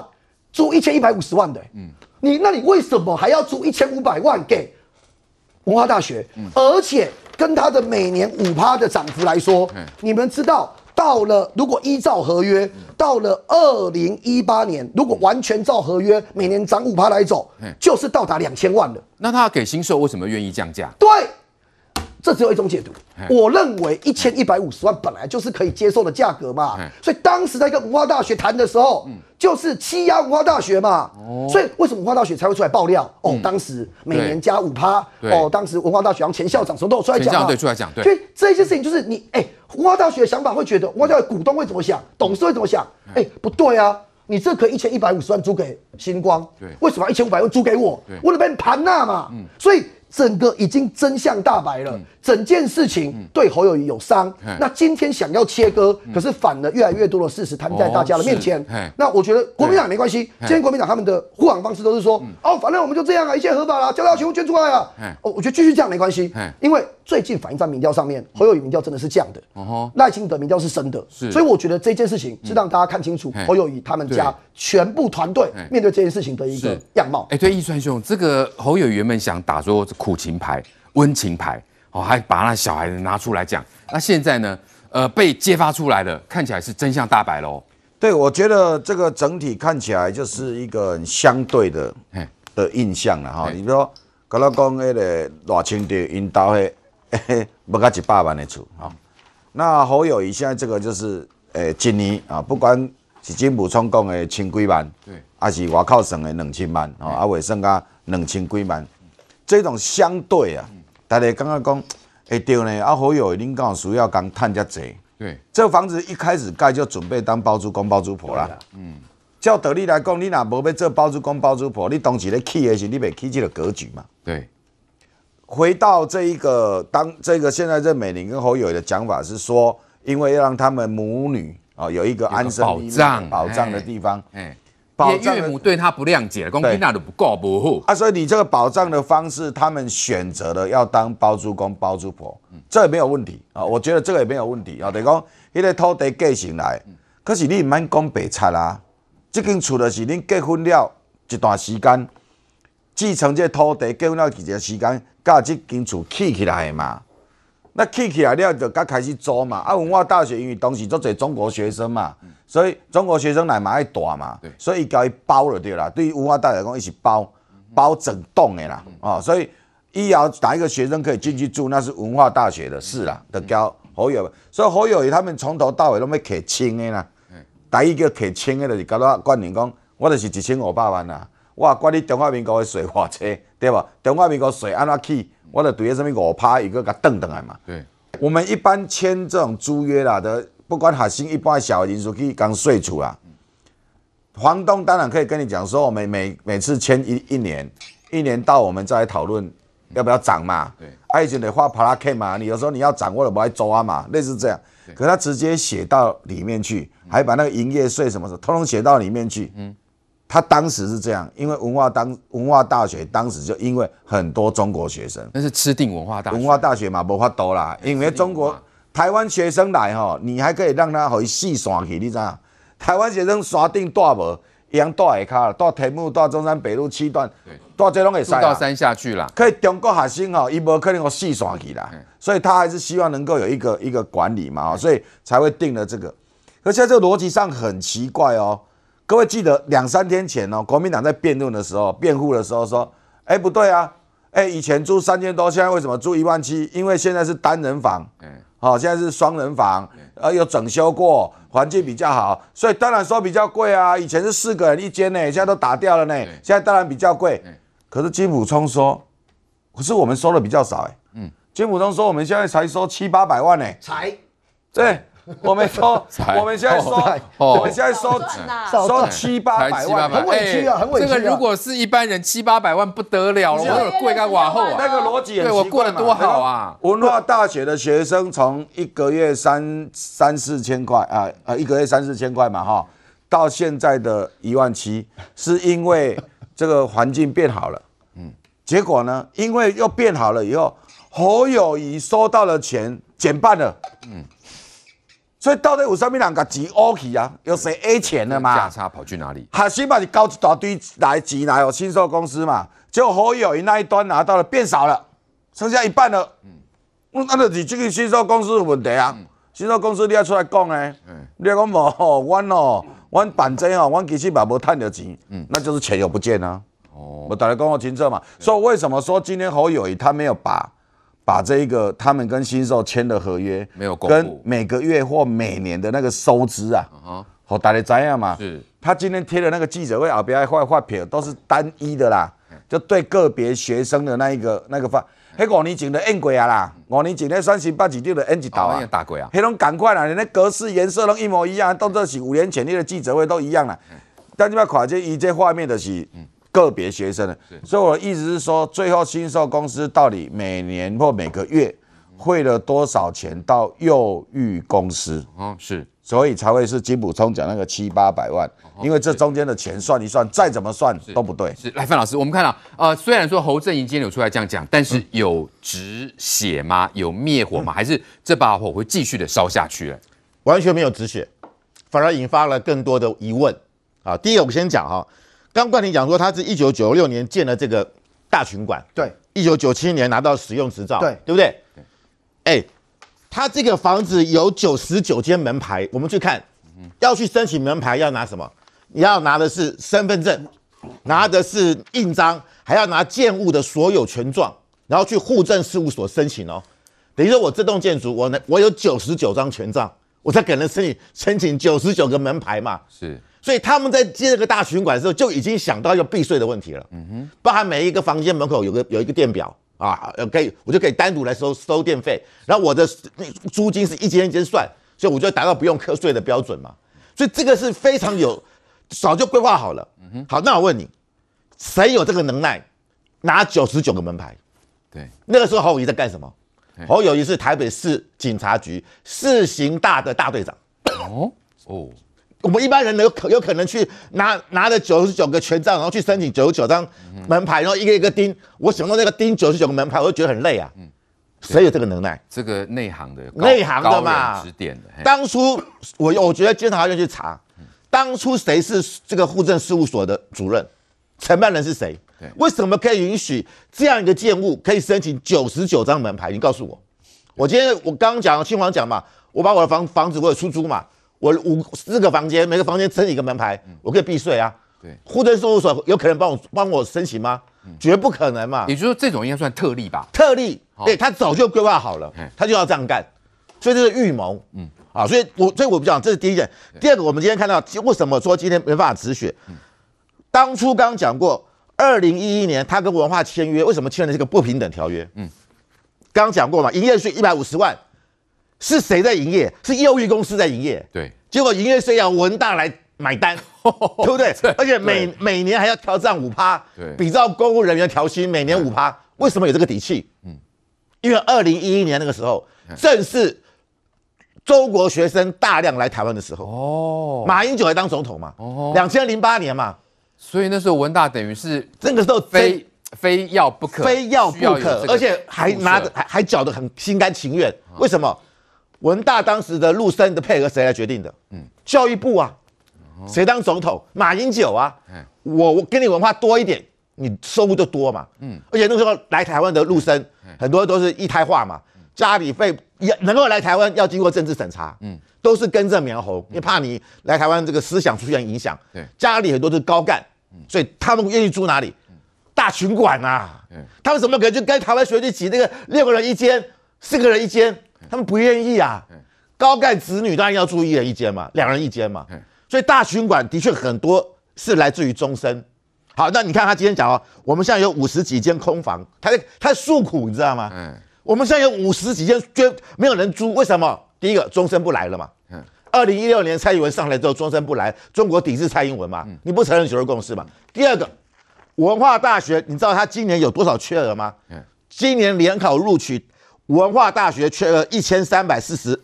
租一千一百五十万的，嗯。你那你为什么还要租一千五百万给？文化大学，而且跟它的每年五趴的涨幅来说，你们知道，到了如果依照合约，到了二零一八年，如果完全照合约，每年涨五趴来走，就是到达两千万了。那他给新秀为什么愿意降价？对。这只有一种解读，我认为一千一百五十万本来就是可以接受的价格嘛，所以当时在跟文化大学谈的时候，就是欺压文化大学嘛，所以为什么文化大学才会出来爆料？哦，当时每年加五趴，哦，当时文化大学前校长什么都有出来讲，对，出来讲，对，所以这些事情就是你，哎，文化大学的想法会觉得，文化大学股东会怎么想，董事会怎么想？哎，不对啊，你这可以一千一百五十万租给星光，对，为什么一千五百万租给我？为了被盘那嘛，所以。整个已经真相大白了，整件事情对侯友宜有伤。那今天想要切割，可是反了越来越多的事实摊在大家的面前。那我觉得国民党没关系，今天国民党他们的护航方式都是说，哦，反正我们就这样啊，一切合法了，交大全部捐出来啊。哦，我觉得继续这样没关系，因为最近反映在民调上面，侯友宜民调真的是降的，赖清德民调是升的，所以我觉得这件事情是让大家看清楚侯友宜他们家全部团队面对这件事情的一个样貌。哎，对，易川兄，这个侯友宜原本想打说。苦情牌、温情牌，哦，还把那小孩子拿出来讲。那现在呢？呃，被揭发出来了，看起来是真相大白喽。对，我觉得这个整体看起来就是一个很相对的的印象了哈。你比如说，刚刚讲那个赖清德引导的不到一百万的厝啊。那侯友谊现在这个就是，诶、欸，今年啊，不管是金补充讲的千几万，对，还是外口算的两千万，哦，啊，尾剩啊两千几万，这种相对啊，大家刚刚讲，哎对呢，啊，侯友宜恁刚好需要刚探家贼，对，这房子一开始盖就准备当包租公包租婆啦，嗯，照道理来讲，你若无要做包租公包租婆，你当时咧起的时候，你袂起这个格局嘛，对。回到这一个当这个现在任美玲跟侯友的讲法是说，因为要让他们母女啊有一个安身保障保障的地方，哎，保障岳母对他不谅解，公平那都不够不护啊，所以你这个保障的方式，他们选择了要当包租公包租婆，这也没有问题啊，我觉得这个也没有问题啊，等于讲迄个土地继承来，可是你唔免讲白贼啦，这间厝的是你结婚了一段时间，继承这土地结婚了几段时间。甲这间厝起起来嘛，那起起来了就刚开始租嘛。啊，文化大学因为当时做侪中国学生嘛，所以中国学生来嘛爱住嘛，所以伊交伊包了对啦。对于文化大学来讲，一起包包整栋的啦，啊，所以以后哪一个学生可以进去住，那是文化大学的事啦，就交好友。所以好友宜他们从头到尾都没给清的啦，第一个给清的就是交到冠霖讲，我就是一千五百万啦。我管你中华民国的税偌济，对吧？中华民国税安怎起，我就对个什么五趴一个给它转转来嘛。对，我们一般签这种租约啦的，不管核心一般小的人数可以讲税出啦。房东当然可以跟你讲说，我们每每次签一一年，一年到我们再来讨论要不要涨嘛。对，爱情得画帕拉 K 嘛，你有时候你要涨，我就不爱租啊嘛，类似这样。可他直接写到里面去，还把那个营业税什么的，通通写到里面去。嗯。他当时是这样，因为文化当文化大学当时就因为很多中国学生，那是吃定文化大学文化大学嘛，无法多啦，因为中国台湾学生来哈，你还可以让他可以细耍去，你知道？台湾学生耍定大无，一样大下卡，到天母到中山北路七段，到这拢会塞到山下去了。可以中国学生哈，伊无可能个细耍去啦，所以他还是希望能够有一个一个管理嘛，所以才会定了这个。而且这个逻辑上很奇怪哦。各位记得两三天前哦，国民党在辩论的时候、辩护的时候说：“哎，不对啊，哎，以前租三千多，现在为什么租一万七？因为现在是单人房，嗯，好，现在是双人房，呃，有整修过，环境比较好，所以当然说比较贵啊。以前是四个人一间呢，现在都打掉了呢，现在当然比较贵。可是金普聪说，可是我们收的比较少哎，嗯，金普聪说我们现在才收七八百万呢，才，对。” 我们收，我们现在收，我们现在收收七八百万，很委屈啊，很委屈。这个如果是一般人七八百万不得了了，我有贵干往后啊。那个逻辑对我过得多好啊！文化大学的学生从一个月三三四千块啊啊，一个月三四千块嘛哈，到现在的一万七，是因为这个环境变好了。嗯，结果呢，因为又变好了以后，侯友宜收到了钱减半了。嗯。所以到底有啥物人甲钱讹去啊？有谁 A 钱的嘛？价差跑去哪里？核心嘛是交一大堆来钱来哦，新售公司嘛，结果侯友宜那一端拿到了变少了，剩下一半了。嗯，那就是这个新售公司的问题啊。嗯、新售公司你要出来讲呢？嗯，你要讲无，我哦，我办这哦，我其实嘛无赚着钱。嗯，那就是钱又不见了。哦，我大家讲我清楚嘛。所以为什么说今天侯友宜他没有把？把这一个他们跟新售签的合约没有跟每个月或每年的那个收支啊，好大家知样嘛？是，他今天贴的那个记者会后边还发票都是单一的啦，就对个别学生的那一个那个发，那五年前的印过啊啦，五年前那三十八几六的 N 几道啊，打过啊，那种赶快啦，连那格式颜色都一模一样，到这是五年前那个记者会都一样了，但你要看这一这画面的是。个别学生的，所以我的意思是说，最后新售公司到底每年或每个月汇了多少钱到幼育公司？哦，是，所以才会是金补充讲那个七八百万，因为这中间的钱算一算，再怎么算都不对。是，来范老师，我们看到，呃，虽然说侯正营今天有出来这样讲，但是有止血吗？有灭火吗？还是这把火会继续的烧下去？完全没有止血，反而引发了更多的疑问。啊，第一个我先讲哈。刚冠霖讲说，他是一九九六年建了这个大群馆，对，一九九七年拿到使用执照，对，对不对？哎，他这个房子有九十九间门牌，我们去看，要去申请门牌要拿什么？你要拿的是身份证，拿的是印章，还要拿建物的所有权状，然后去户政事务所申请哦。等于说我这栋建筑，我呢我有九十九张权状，我才可能申请申请九十九个门牌嘛。是，所以他们在接这个大群馆的时候，就已经想到要避税的问题了。嗯哼，包含每一个房间门口有个有一个电表啊，可以我就可以单独来收收电费，然后我的租金是一间一间算，所以我就达到不用课税的标准嘛。所以这个是非常有早就规划好了。嗯哼，好，那我问你，谁有这个能耐拿九十九个门牌？对，那个时候侯友谊在干什么？侯友谊是台北市警察局市刑大的大队长。哦哦，我们一般人有可有可能去拿拿着九十九个权杖，然后去申请九十九张门牌，然后一个一个钉。我想到那个钉九十九个门牌，我就觉得很累啊。嗯，谁有这个能耐？这个内行的，内行的嘛，指点的。当初我我觉得监察院去查，当初谁是这个户政事务所的主任，承办人是谁？为什么可以允许这样一个建物可以申请九十九张门牌？你告诉我，我今天我刚刚讲青黄讲嘛，我把我的房房子我有出租嘛，我五四个房间，每个房间申请一个门牌，我可以避税啊。对，户政事务所有可能帮我帮我申请吗？绝不可能嘛。也就是说，这种应该算特例吧？特例，对，他早就规划好了，他就要这样干，所以这是预谋。嗯，啊，所以我所以我不讲，这是第一点。第二个，我们今天看到为什么说今天没办法止血？当初刚刚讲过。二零一一年，他跟文化签约，为什么签的这个不平等条约？嗯，刚刚讲过嘛，营业税一百五十万，是谁在营业？是幼育公司在营业。对，结果营业税要文大来买单，对不对？而且每每年还要调涨五趴，对，比照公务人员调薪每年五趴，为什么有这个底气？嗯，因为二零一一年那个时候，正是中国学生大量来台湾的时候。哦，马英九还当总统嘛？哦，两千零八年嘛。所以那时候文大等于是那个时候非非要不可，非要不可，而且还拿着还还缴得很心甘情愿。为什么？文大当时的陆生的配合谁来决定的？嗯，教育部啊。谁当总统？马英九啊。我我给你文化多一点，你收入就多嘛。嗯，而且那时候来台湾的陆生很多都是一胎化嘛，家里费也能够来台湾要经过政治审查。嗯。都是根正苗红，因为怕你来台湾这个思想出现影响。对，家里很多都是高干，所以他们愿意住哪里？大群馆啊。他们怎么可能就跟台湾学去挤那个六个人一间、四个人一间？他们不愿意啊。高干子女当然要住一人一间嘛，两人一间嘛。所以大群馆的确很多是来自于中生。好，那你看他今天讲哦，我们现在有五十几间空房，他在他在诉苦，你知道吗？嗯。我们现在有五十几间，居没有人租，为什么？第一个，中生不来了嘛。二零一六年蔡英文上来之后，中生不来，中国抵制蔡英文嘛？你不承认九二共识嘛？第二个，文化大学，你知道他今年有多少缺额吗？今年联考录取文化大学缺额一千三百四十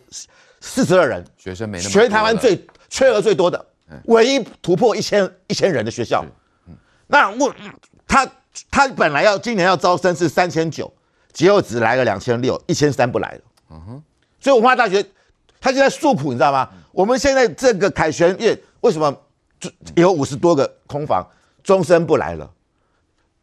四十二人，学生没那么全台湾最缺额最多的，唯一突破一千一千人的学校。那我他他本来要今年要招生是三千九，结果只来了两千六，一千三不来了。嗯哼，所以文化大学。他就在诉苦，你知道吗？我们现在这个凯旋院为什么有五十多个空房，终身不来了，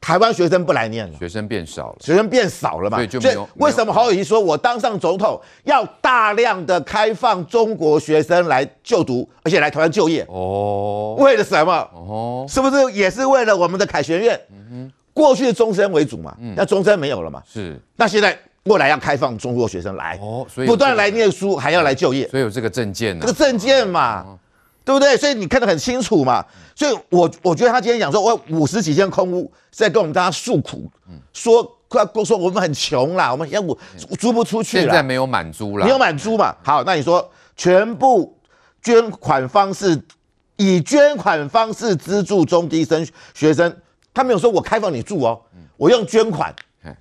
台湾学生不来念了，学生变少了，学生变少了嘛？所以就没有。为什么侯友宜说我当上总统要大量的开放中国学生来就读，而且来台湾就业？哦，为了什么？哦，是不是也是为了我们的凯旋院？嗯哼，过去的中生为主嘛，那中生没有了嘛？是，那现在。过来要开放中国学生来，哦，所以不断来念书，还要来就业，所以有这个证件呢，这个证件嘛，对不对？所以你看得很清楚嘛。所以我我觉得他今天讲说，我五十几间空屋是在跟我们大家诉苦，说快说我们很穷啦，我们要我租不出去了，现在没有满租了，没有满租嘛。好，那你说全部捐款方式以捐款方式资助中低生学生，他没有说我开放你住哦，我用捐款，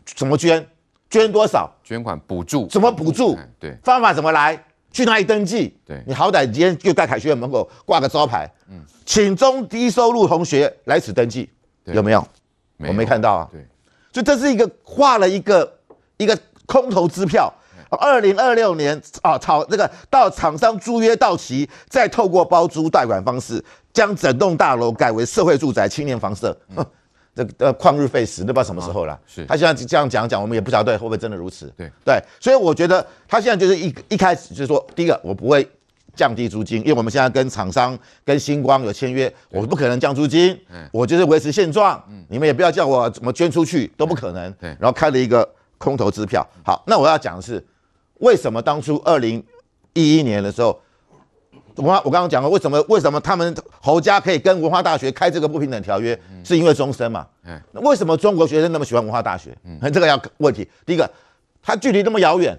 怎么捐？捐多少？捐款补助？怎么补助？对，方法怎么来？去哪里登记？对，你好歹今天就在凯旋院门口挂个招牌，嗯，请中低收入同学来此登记，有没有？我没看到啊。对，所以这是一个画了一个一个空头支票。二零二六年啊，炒这个到厂商租约到期，再透过包租代管方式，将整栋大楼改为社会住宅、青年房舍。这个呃旷日费时，都不知道什么时候了。是他现在这样讲讲，我们也不晓得会不会真的如此。对对，所以我觉得他现在就是一一开始就是说，第一个我不会降低租金，因为我们现在跟厂商跟星光有签约，我不可能降租金，我就是维持现状。你们也不要叫我怎么捐出去，都不可能。对，然后开了一个空头支票。好，那我要讲的是，为什么当初二零一一年的时候，文化我刚刚讲了，为什么为什么他们侯家可以跟文化大学开这个不平等条约，是因为终身嘛？嗯，那为什么中国学生那么喜欢文化大学？嗯，这个要问题。第一个，它距离那么遥远，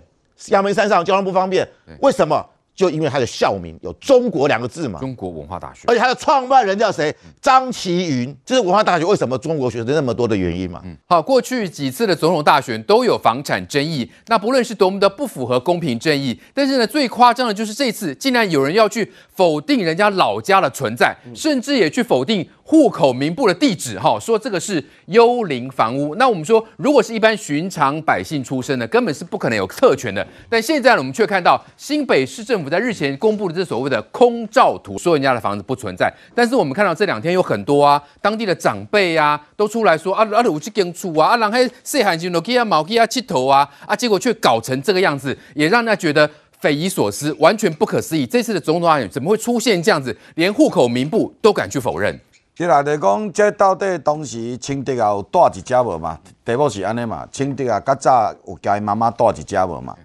阳明山上交通不方便，为什么？就因为他的校名有“中国”两个字嘛，中国文化大学，而且他的创办人叫谁？张其云，这是文化大学为什么中国学生那么多的原因嘛。嗯，好，过去几次的总统大选都有房产争议，那不论是多么的不符合公平正义，但是呢，最夸张的就是这次竟然有人要去否定人家老家的存在，甚至也去否定。户口名簿的地址，哈，说这个是幽灵房屋。那我们说，如果是一般寻常百姓出身的，根本是不可能有特权的。但现在呢，我们却看到新北市政府在日前公布的这所谓的空照图，说人家的房子不存在。但是我们看到这两天有很多啊，当地的长辈啊，都出来说啊，啊，有去跟处啊，啊，人还细汉时都去啊，毛去啊，剃头啊，啊，结果却搞成这个样子，也让人家觉得匪夷所思，完全不可思议。这次的总统大选怎么会出现这样子，连户口名簿都敢去否认？即来就讲，这到底当时清德也有带一家无嘛？题目是安尼嘛？清德啊，较早有家妈妈带一家无嘛？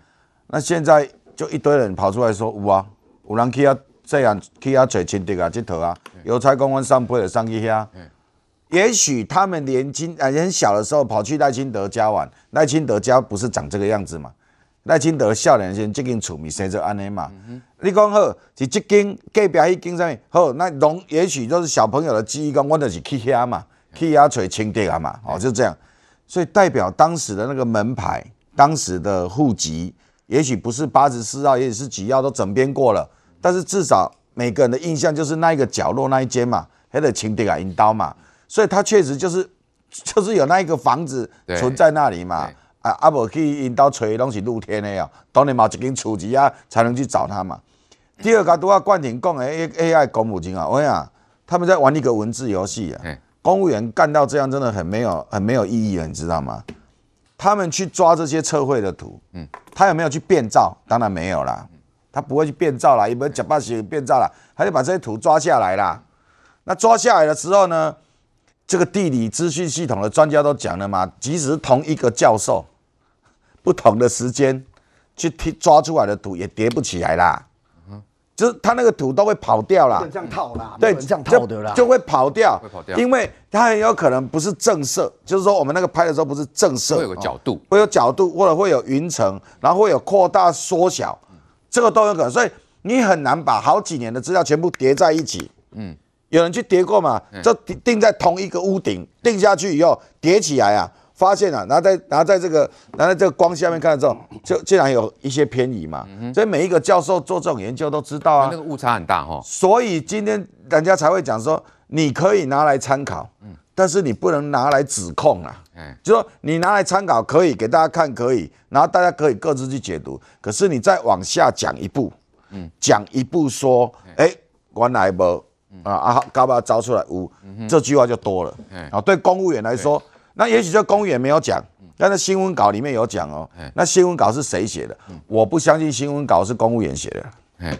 那现在就一堆人跑出来说有啊，有人去啊这样去啊找清德啊佚佗啊，邮差公安上坡的上去遐。也许他们年轻啊很小的时候跑去赖清德家玩，赖清德家不是长这个样子嘛？赖清德少年时这间厝咪生做安尼嘛？嗯、你讲好是这间隔壁迄间啥物？好，那龙也许就是小朋友的记忆，讲我就是去遐嘛，去遐找清德啊嘛，哦，就这样。所以代表当时的那个门牌，当时的户籍，也许不是八十四号，也许是几号都整编过了，但是至少每个人的印象就是那一个角落那一间嘛，还得情敌啊引刀嘛，所以他确实就是 就是有那一个房子存在那里嘛。啊啊！无去引刀吹，拢是露天的哦。当然嘛，一间厝子啊，才能去找他嘛。第二个，都要冠廷讲的 AI 公务员啊，我讲他们在玩一个文字游戏啊。公务员干到这样，真的很没有、很没有意义了，你知道吗？他们去抓这些测绘的图，嗯，他有没有去变造？当然没有啦，他不会去变造啦，也不会假把戏变造啦，他就把这些图抓下来啦。那抓下来的时候呢，这个地理资讯系统的专家都讲了嘛，即使是同一个教授。不同的时间去贴抓出来的图也叠不起来啦，就是它那个土都会跑掉啦，这样套啦，对，这样套的啦，就会跑掉，会跑掉，因为它很有可能不是正色，就是说我们那个拍的时候不是正色，会有个角度，会有角度，或者会有云层，然后会有扩大缩小，这个都有可能，所以你很难把好几年的资料全部叠在一起。嗯，有人去叠过嘛？就定在同一个屋顶，定下去以后叠起来啊。发现了、啊，然后在然后在这个然后在这个光下面看的时候，就竟然有一些偏移嘛。所以每一个教授做这种研究都知道啊，那个误差很大哈。所以今天人家才会讲说，你可以拿来参考，但是你不能拿来指控啊。就说你拿来参考可以给大家看可以，然后大家可以各自去解读。可是你再往下讲一步，讲一步说，哎，原来不啊啊，搞不好招出来无，这句话就多了。啊，对公务员来说。那也许这公务员没有讲，但是新闻稿里面有讲哦。那新闻稿是谁写的？我不相信新闻稿是公务员写的。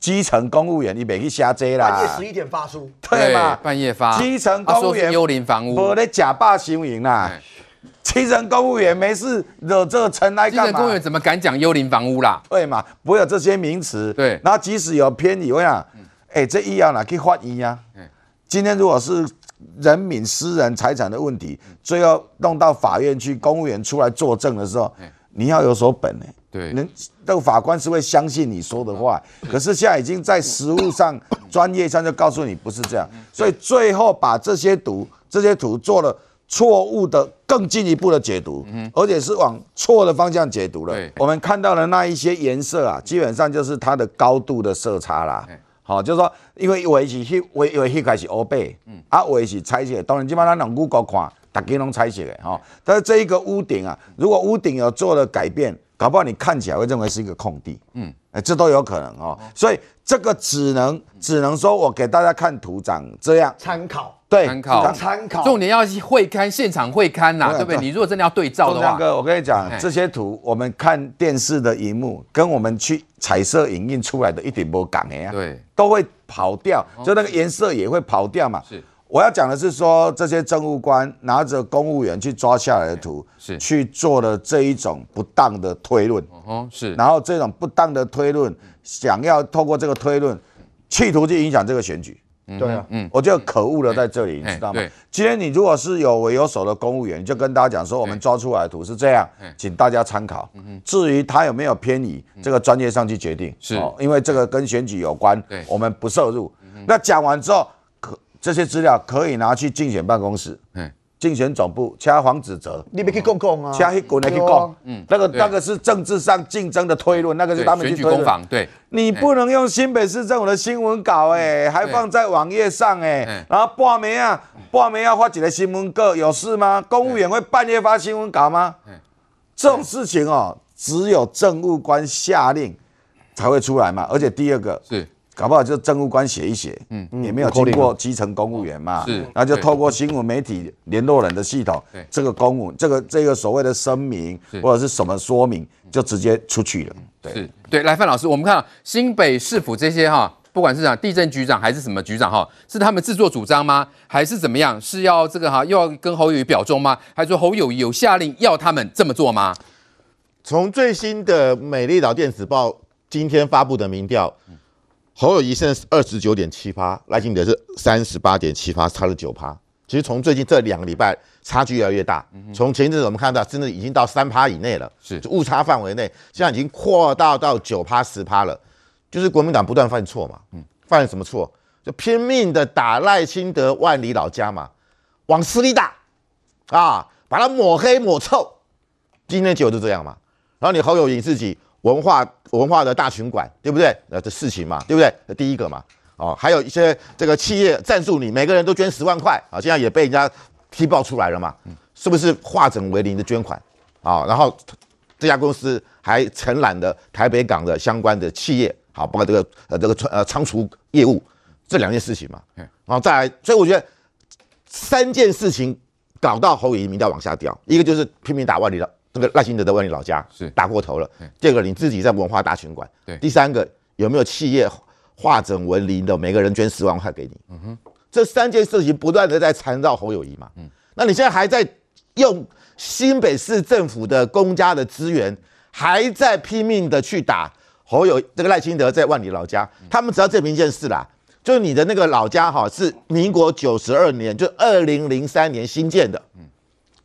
基层公务员你别去瞎追啦。半夜十一点发书，对嘛？半夜发。基层公务员幽灵房屋，我的假霸行营啦。基层公务员没事惹这个尘来干嘛？基层公务员怎么敢讲幽灵房屋啦？对嘛？不会有这些名词。对。然后即使有偏移，我想，哎，这医药哪可以换医呀？今天如果是。人民私人财产的问题，最后弄到法院去，公务员出来作证的时候，你要有所本呢。对，能，那个法官是会相信你说的话。可是现在已经在实务上、专业上就告诉你不是这样，所以最后把这些图、这些图做了错误的、更进一步的解读，而且是往错的方向解读了。我们看到的那一些颜色啊，基本上就是它的高度的色差啦。好，就是说，因为有的是迄，有的迄块是乌白，嗯，啊，有的是彩色。当然，即摆咱用 Google 看，大家拢彩色的哈。但是这一个屋顶啊，如果屋顶有做了改变，搞不好你看起来会认为是一个空地，嗯，哎，这都有可能哦。所以这个只能只能说我给大家看图长这样参考。对，参考参考，重点要会看现场会看呐，对不对？你如果真的要对照的话，哥，我跟你讲，这些图我们看电视的荧幕，跟我们去彩色影印出来的一点不一样的呀，对，都会跑掉，就那个颜色也会跑掉嘛。是，我要讲的是说，这些政务官拿着公务员去抓下来的图，是去做了这一种不当的推论。哦，是。然后这种不当的推论，想要透过这个推论，企图去影响这个选举。对啊，嗯，我觉得可恶的在这里，你知道吗？今天你如果是有为有守的公务员，就跟大家讲说，我们抓出来的图是这样，请大家参考。至于他有没有偏移，这个专业上去决定。是，因为这个跟选举有关，我们不涉入。那讲完之后，可这些资料可以拿去竞选办公室。竞选总部，掐黄子哲，你别去讲讲啊，掐一滚来去讲，嗯，那个那个是政治上竞争的推论，那个是他们去推论。对，你不能用新北市政府的新闻稿，哎，还放在网页上，哎，然后半暝啊，半暝要发几个新闻稿，有事吗？公务员会半夜发新闻稿吗？这种事情哦，只有政务官下令才会出来嘛，而且第二个是。搞不好就政务官写一写，嗯，也没有经过基层公务员嘛，是，然后就透过新闻媒体联络人的系统，对，这个公务这个这个所谓的声明或者是什么说明，就直接出去了，对，是，对，来范老师，我们看新北市府这些哈，不管是讲地震局长还是什么局长哈，是他们自作主张吗？还是怎么样？是要这个哈，又要跟侯友宜表忠吗？还是说侯友宜有下令要他们这么做吗？从最新的美丽岛电子报今天发布的民调。侯友谊现在是二十九点七趴，赖清德是三十八点七趴，差了九趴。其实从最近这两个礼拜，差距越来越大。从前一阵子我们看到，真的已经到三趴以内了，是误差范围内，现在已经扩大到九趴十趴了。就是国民党不断犯错嘛，犯了什么错？就拼命的打赖清德万里老家嘛，往死里打啊，把他抹黑抹臭。今天就就这样嘛，然后你侯友谊自己。文化文化的大群馆，对不对？呃，这事情嘛，对不对？这第一个嘛，哦，还有一些这个企业赞助你，每个人都捐十万块啊，现在也被人家踢爆出来了嘛，是不是化整为零的捐款啊？然后这家公司还承揽了台北港的相关的企业，好，包括这个呃这个呃仓储业务这两件事情嘛，然后再来，所以我觉得三件事情搞到侯友宜民调往下掉，一个就是拼命打万里了。这个赖清德的万里老家是打过头了。第二个，你自己在文化大群馆。对。第三个，有没有企业化整为零的，每个人捐十万块给你？嗯哼。这三件事情不断的在缠绕侯友谊嘛。嗯。那你现在还在用新北市政府的公家的资源，还在拼命的去打侯友这个赖清德在万里老家。他们只要证明一件事啦，就是你的那个老家哈是民国九十二年，就二零零三年新建的。嗯。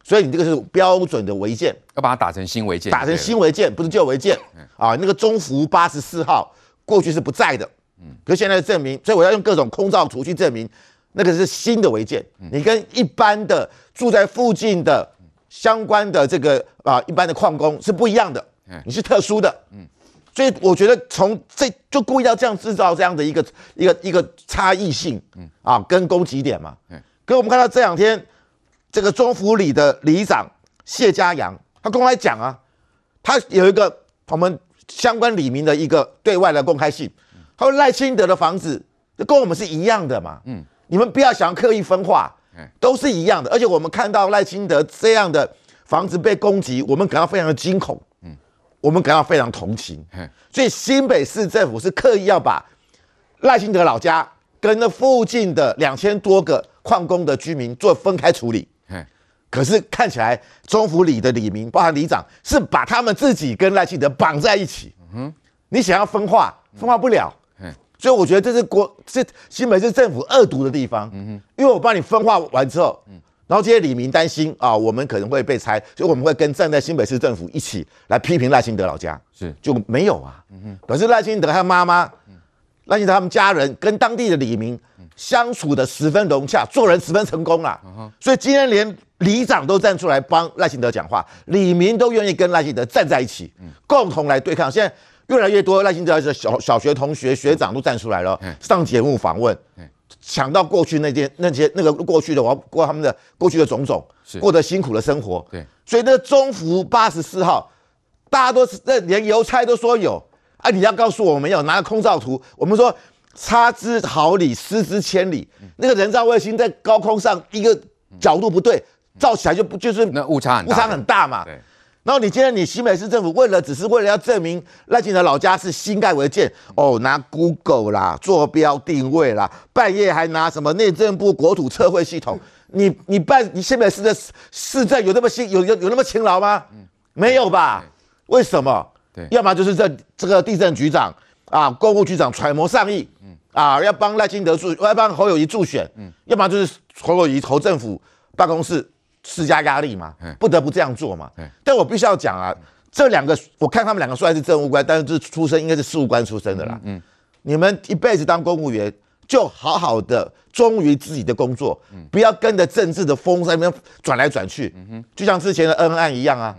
所以你这个是标准的违建，要把它打成新违建，打成新违建，不是旧违建。啊。那个中福八十四号过去是不在的，嗯，可是现在证明，所以我要用各种空照图去证明那个是新的违建。你跟一般的住在附近的相关的这个啊一般的矿工是不一样的，你是特殊的，嗯，所以我觉得从这就故意要这样制造这样的一个一个一个差异性，嗯。啊，跟攻击点嘛，嗯，可我们看到这两天。这个中福里的里长谢家阳，他公开讲啊，他有一个我们相关里民的一个对外的公开信，他说赖清德的房子跟我们是一样的嘛，嗯，你们不要想要刻意分化，都是一样的，而且我们看到赖清德这样的房子被攻击，我们感到非常的惊恐，嗯，我们感到非常同情，所以新北市政府是刻意要把赖清德老家跟那附近的两千多个矿工的居民做分开处理。可是看起来中府里的李明，包含里长，是把他们自己跟赖清德绑在一起。嗯，你想要分化，分化不了。嗯，所以我觉得这是国是新北市政府恶毒的地方。嗯哼，因为我帮你分化完之后，嗯，然后这些李明担心啊，我们可能会被拆，所以我们会跟站在新北市政府一起来批评赖清德老家。是就没有啊。嗯哼，可是赖清德他妈妈，赖清德他们家人跟当地的李民相处的十分融洽，做人十分成功啊。所以今天连。里长都站出来帮赖清德讲话，李明都愿意跟赖清德站在一起，共同来对抗。现在越来越多赖清德的小小学同学、学长都站出来了，上节目访问，想到过去那件那些那个过去的我过他们的过去的种种，过得辛苦的生活。对，所以那中福八十四号，大家都是那连邮差都说有啊，你要告诉我们有拿个空照图，我们说差之毫厘，失之千里。那个人造卫星在高空上一个角度不对。照起来就不就是那误差误差很大嘛？对，然后你今天你新北市政府为了只是为了要证明赖清德老家是新盖违建哦，拿 Google 啦坐标定位啦，半夜还拿什么内政部国土测绘系统，你你办你新北市的市政有那么辛有有有那么勤劳吗？没有吧？为什么？对，要么就是这这个地震局长啊，公务局长揣摩上意，啊，要帮赖清德助，要帮侯友谊助选，嗯，要么就是侯友谊侯政府办公室。施加压力嘛，不得不这样做嘛。但我必须要讲啊，这两个我看他们两个虽然是政务官，但是这出身应该是事务官出身的啦。嗯，你们一辈子当公务员，就好好的忠于自己的工作，不要跟着政治的风在那边转来转去。就像之前的恩恩案一样啊，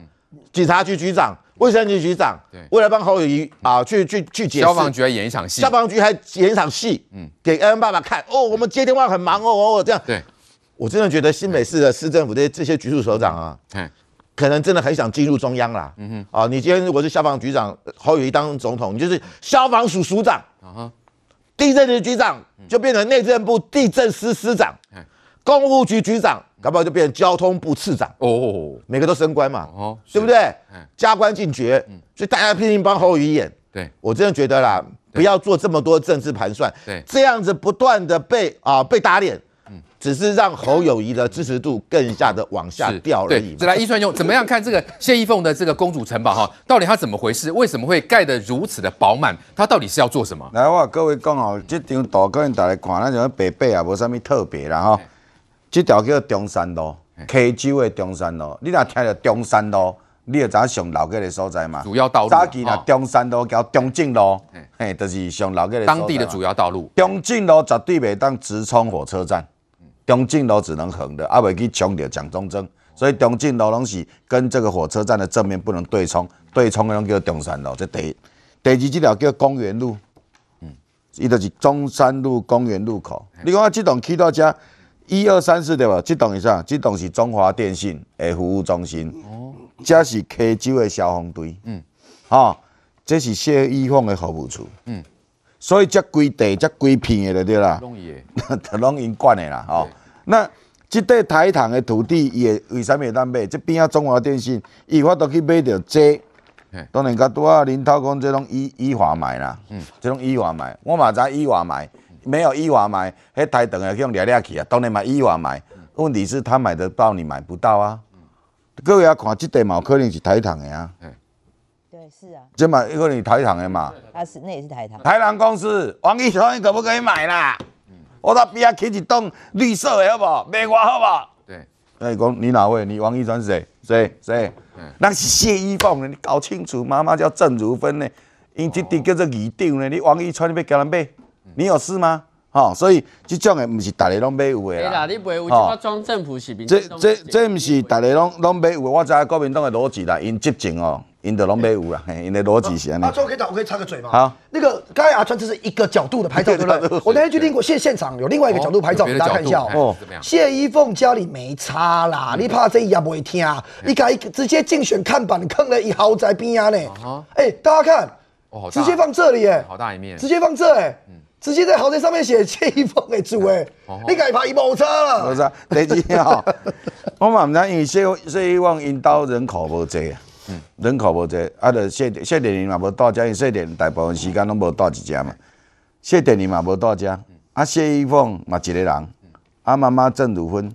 警察局局长、卫生局局长，为了帮侯友谊啊去去去解释，消防局还演一场戏，消防局还演一场戏，嗯，给恩恩爸爸看哦，我们接电话很忙哦哦这样。对。我真的觉得新北市的市政府这些这些局处首长啊，嗯可能真的很想进入中央啦。嗯哼，啊，你今天如果是消防局长，侯友谊当总统，你就是消防署署长。啊地震局局长就变成内政部地震司司长。公务局局长搞不好就变成交通部次长。哦，每个都升官嘛。哦，对不对？加官进爵。所以大家拼命帮侯友宜演。对，我真的觉得啦，不要做这么多政治盘算。对，这样子不断的被啊被打脸。只是让侯友谊的支持度更加的往下掉而已。对，来，一川兄怎么样看这个谢依凤的这个公主城堡哈？到底它怎么回事？为什么会盖得如此的饱满？它到底是要做什么？来，我各位讲哦，这张图可能大家看，那种白白啊，无啥物特别啦哈。这条叫中山路，溪州的中山路。你若听到中山路，你就知影上老街的所在嘛。主要道路。早期呢，中山路叫中正路，嘿，就是上老街的。当地的主要道路。中正路绝对袂当直冲火车站。中正路只能横的，阿未去冲着蒋中正，所以中正路拢是跟这个火车站的正面不能对冲，对冲的拢叫中山路。这第一，第二这条叫公园路，嗯，伊就是中山路公园路口。嗯、你讲啊，这栋去到这一二三四对吧？这栋是啥？这栋是中华电信的服务中心。哦，这是溪州的消防队。嗯，哦，这是谢依凤的服务处。嗯，所以这规地这规片的就对啦，拢伊的，拢因管的啦，哦。那这块台糖的土地也为什么会当买？这边啊中华电信，伊有法度去买到这，当然，甲拄啊林涛讲这种依依华买啦，嗯，这种依华买，我嘛知依华买，没有伊娃买，迄台糖的用掠掠去啊，当然嘛伊娃买，问题是他买得到，你买不到啊。各位啊，看这块嘛，可能是台糖的啊，对，是啊，这嘛可能是台糖的嘛，啊是，那也是台糖，台糖公司，王一川可不可以买啦？我到边啊，起一栋绿色的好不好？卖我好不好？对，那你讲你哪位？你王一川是谁？谁谁？那是谢依凤呢？你搞清楚，妈妈叫郑如芬呢，因这地叫做二长呢。你王一川你要叫人买？你有事吗？哦，所以这种的不是大家拢买有的啦。你买有就要装政府是民。这这这不是大家拢拢买有的，我知国民党的逻辑啦，因执政哦。赢得龙没有了，因的逻辑是安尼。阿川可以打，我可以插个嘴吗？好，那个刚才阿川这是一个角度的拍照，对不对？我那天去听过现现场有另外一个角度拍照，给大家看一下哦。谢依凤家里没差啦，你怕这也不会听？你敢直接竞选看板坑了一豪宅边啊呢？哎，大家看，直接放这里哎，好大一面，直接放这哎，直接在豪宅上面写谢依凤的字哎，你敢怕一毛差了？不是，第二哈，我嘛唔知，因为谢谢依凤因兜人口无济啊。人口无济，啊，着谢谢点林嘛无到遮，因谢点大部分时间拢无到一家嘛。谢点林嘛无到遮，啊，谢依凤嘛一个人，啊，妈妈郑如芬，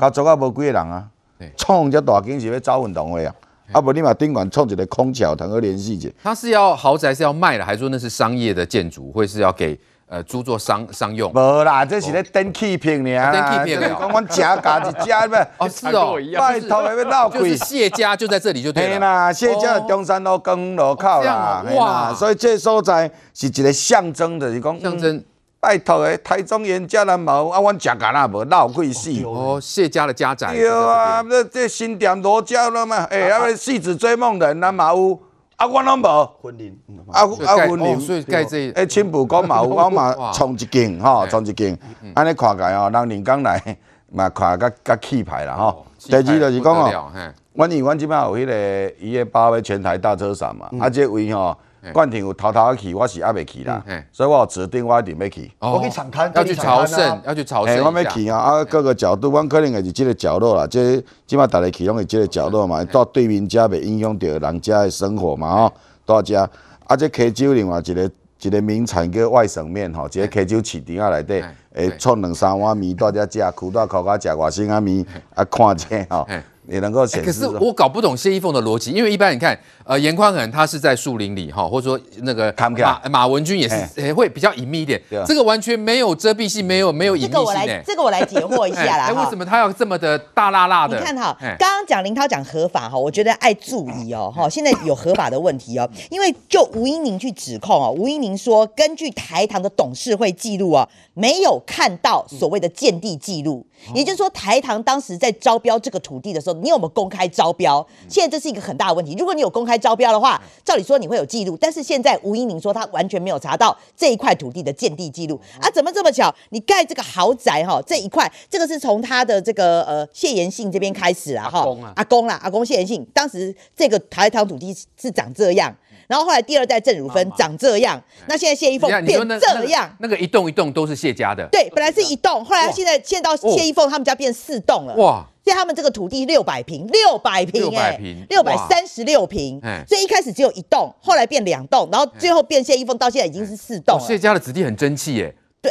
家族啊无几个人啊。创遮大间是要走运动会啊，啊，不你把顶悬创起来空桥，通去联系者。他是要豪宅是要卖了，还是说那是商业的建筑，会是要给？呃，租做商商用，无啦，这是咧电器片尔，电器片，讲阮家家一家咩？哦，是哦，拜托要闹鬼，就是谢家就在这里就对了。啦，谢家中山路公路口啦，哇，所以这所在是一个象征的，是讲象征。拜托诶，台中原家人冇，啊，阮家家那无闹鬼死。哦，谢家的家宅。对啊，这这新店罗家了嘛？诶，啊，戏子追梦人，咱嘛有。啊，我拢无婚姻，啊啊婚姻，所以盖这，诶，青浦讲嘛 有，我嘛创一间，吼，创一间，安尼看起来哦，人人讲来嘛看较较气派啦，吼。第二就是讲哦，阮因阮即摆有迄个伊个包围全台大车赏嘛，啊，这位吼冠廷有偷偷去，我是还没去啦，所以我有指定我一定要去。我去场勘，要去朝圣，要去朝圣。我要去啊！啊，各个角度，我可能也是这个角落啦。这起码大家去拢是这个角落嘛，到对面家袂影响到人家的生活嘛，吼，到家。啊，这溪州另外一个一个名产叫外省面吼，一个溪州市场啊内底，会创两三碗面，大家食，苦大口家食外省啊面，啊，看这吼。也能够显示、欸。可是我搞不懂谢依凤的逻辑，因为一般你看，呃，严宽恒他是在树林里哈，或者说那个马马文君也是、也、会比较隐秘一点，这个完全没有遮蔽性，没有没有隐秘性。这个我来，这个我来解惑一下啦。哎、欸，为什么他要这么的大辣辣的？你看哈，刚刚讲林涛讲合法哈，我觉得爱注意哦哈，现在有合法的问题哦，因为就吴英宁去指控哦，吴英宁说根据台糖的董事会记录哦，没有看到所谓的建地记录。也就是说，台糖当时在招标这个土地的时候，你有没有公开招标？现在这是一个很大的问题。如果你有公开招标的话，照理说你会有记录。但是现在吴音宁说他完全没有查到这一块土地的建地记录啊！怎么这么巧？你盖这个豪宅哈，这一块这个是从他的这个呃谢延信这边开始啊哈，阿公啦，阿公谢延信，当时这个台糖土地是长这样。然后后来第二代郑汝芬长这样，那现在谢依凤变这样，那，那个一栋一栋都是谢家的。对，本来是一栋，后来现在现在到谢依凤他们家变四栋了。哇！所以他们这个土地六百平，六百平哎，六百三十六平。所以一开始只有一栋，后来变两栋，然后最后变谢一凤，到现在已经是四栋了。谢家的子弟很争气耶。对，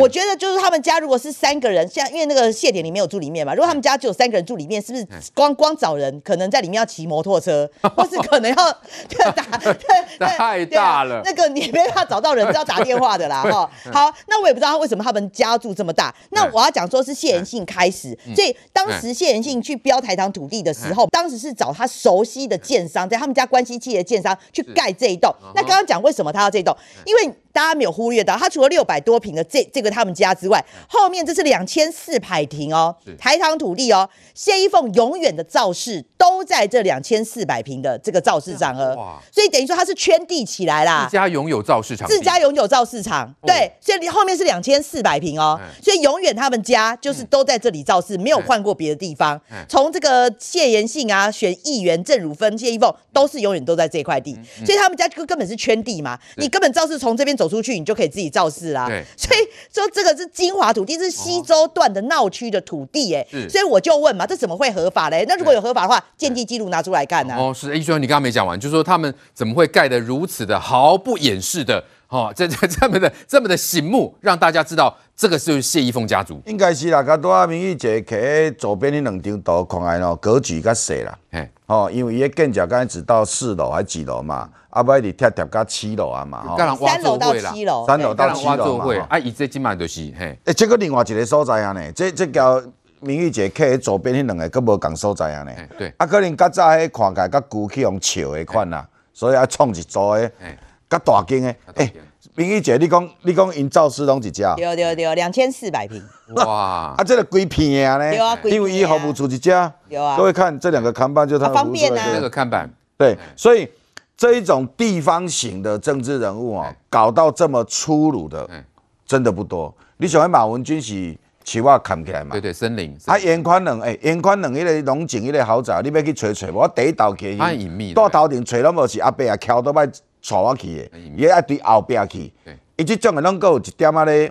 我觉得就是他们家如果是三个人，像因为那个谢典里没有住里面嘛，如果他们家只有三个人住里面，是不是光光找人可能在里面要骑摩托车，或是可能要 打对 太大了，那个你没办法找到人，是要打电话的啦 哈。好，那我也不知道他为什么他们家住这么大。那我要讲说是谢延信开始，所以当时谢延信去标台糖土地的时候，当时是找他熟悉的建商，在他们家关系企业的建商去盖这一栋。那刚刚讲为什么他要这一栋？因为大家没有忽略到，他除了六百多平的这这个他们家之外，后面这是两千四百平哦，台糖土地哦，谢依凤永远的造势都在这两千四百平的这个造势场合，所以等于说他是圈地起来啦，自家拥有造势场，自家拥有造势场，对，所以后面是两千四百平哦，所以永远他们家就是都在这里造势，没有换过别的地方。从这个谢延信啊，选议员郑汝芬、谢依凤都是永远都在这块地，所以他们家根根本是圈地嘛，你根本造势从这边。走出去，你就可以自己造势啦。对，所以说这个是金华土地，是西周段的闹区的土地，哎，所以我就问嘛，这怎么会合法嘞？那如果有合法的话，建地记录拿出来看呢？哦，是，一说你刚刚没讲完，就是说他们怎么会盖得如此的毫不掩饰的，哦，这这这么的这么的醒目，让大家知道这个是谢依凤家族。应该是啦，刚多阿，明玉姐喺左边的两张图看来哦，格局较小啦，哦，因为伊个建筑刚才只到四楼还几楼嘛？阿伯你贴贴到七楼啊嘛，三楼到七楼，三楼到七楼嘛。啊，伊这即卖就是嘿。诶，这个另外一个所在啊呢，这这交明玉姐客左边那两个，佫无共所在啊呢。对。啊，可能较早迄看起来较旧去用笑的款啦，所以啊创一组的，较大间的。诶，明玉姐，你讲你讲因造势拢一家？对对对，两千四百平。哇！啊，这个规片的呢？对啊，因为一号不出一家。有啊。各位看这两个看板，就它方便啊。那个看板。对，所以。这一种地方型的政治人物啊，搞到这么粗鲁的，真的不多。你想马文君是起码看起来嘛？对对，森林。啊，颜宽恒，哎，颜宽恒，一个龙井，一个豪宅，你要去找找，我第一道去，太隐秘了。大头顶找拢无是阿伯啊，翘都歹带我去的，伊爱对后壁去。伊即种的拢够有一点啊咧。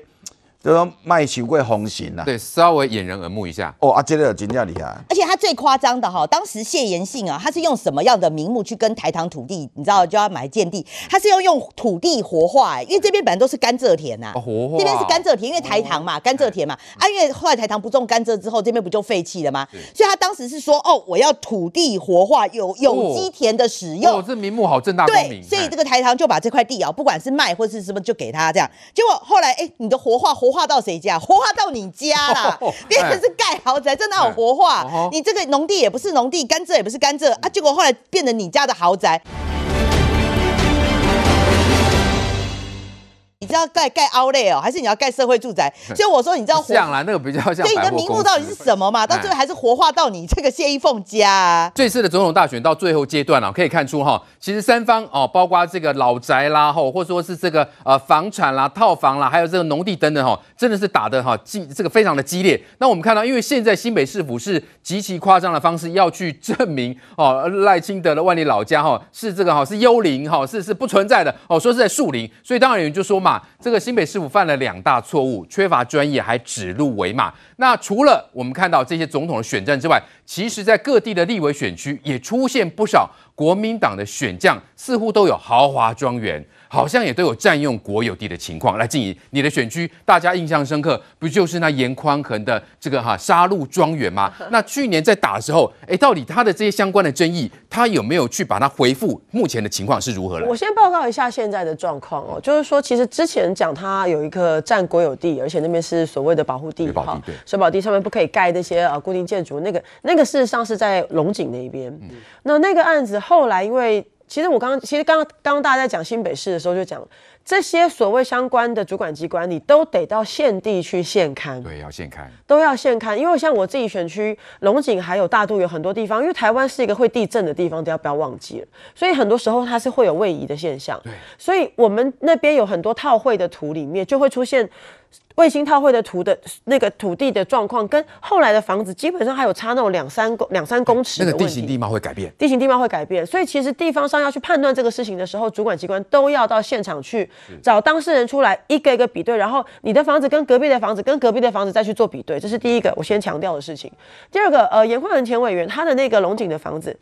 这种卖受过风行呐，对，稍微掩人耳目一下。哦，啊，这个真正厉害。而且他最夸张的哈，当时谢延信啊，他是用什么样的名目去跟台糖土地，你知道就要买建地，他是要用土地活化，哎，因为这边本来都是甘蔗田呐、啊，活化，这边是甘蔗田，因为台糖嘛，甘蔗田嘛，啊，因为后来台糖不种甘蔗之后，这边不就废弃了吗？所以他当时是说，哦，我要土地活化，有有机田的使用，哦，这名目好正大光明。对，所以这个台糖就把这块地啊，不管是卖或是什么，就给他这样。结果后来，哎，你的活化活化到谁家？活化到你家啦，变成是盖豪宅，真的有活化。你这个农地也不是农地，甘蔗也不是甘蔗啊，结果后来变成你家的豪宅。你知道盖盖 outlet 哦，还是你要盖社会住宅？所以我说，你知道 像啦，那个比较像。所以你的名目到底是什么嘛？到最后还是活化到你这个谢依凤家啊。这次的总统大选到最后阶段了，可以看出哈，其实三方哦，包括这个老宅啦，吼，或者说是这个呃房产啦、套房啦，还有这个农地等等哈，真的是打得哈激这个非常的激烈。那我们看到，因为现在新北市府是极其夸张的方式要去证明哦 赖清德的万里老家哈是这个哈是幽灵哈是是不存在的哦，说是在树林，所以当然有人就说嘛，这个新北市府犯了两大错误，缺乏专业，还指鹿为马。那除了我们看到这些总统的选战之外，其实在各地的立委选区也出现不少国民党的选将，似乎都有豪华庄园。好像也都有占用国有地的情况。来，静怡，你的选区大家印象深刻，不就是那严宽恒的这个哈沙鹿庄园吗？那去年在打的时候，哎，到底他的这些相关的争议，他有没有去把它回复？目前的情况是如何？我先报告一下现在的状况哦，就是说，其实之前讲他有一个占国有地，而且那边是所谓的保护地，水保地，对，水保地上面不可以盖那些呃固定建筑，那个那个事实上是在龙井那边。嗯、那那个案子后来因为。其实我刚刚，其实刚刚刚刚大家在讲新北市的时候就讲，这些所谓相关的主管机关，你都得到现地去现勘。对，要现勘，都要现勘。因为像我自己选区龙井还有大肚有很多地方，因为台湾是一个会地震的地方，都要不要忘记了。所以很多时候它是会有位移的现象。对，所以我们那边有很多套会的图里面就会出现。卫星套绘的图的那个土地的状况，跟后来的房子基本上还有差那种两三公两三公尺。那个地形地貌会改变，地形地貌会改变，所以其实地方上要去判断这个事情的时候，主管机关都要到现场去找当事人出来，一个一个比对，然后你的房子跟隔壁的房子跟隔壁的房子再去做比对，这是第一个我先强调的事情。第二个，呃，颜焕文前委员他的那个龙井的房子。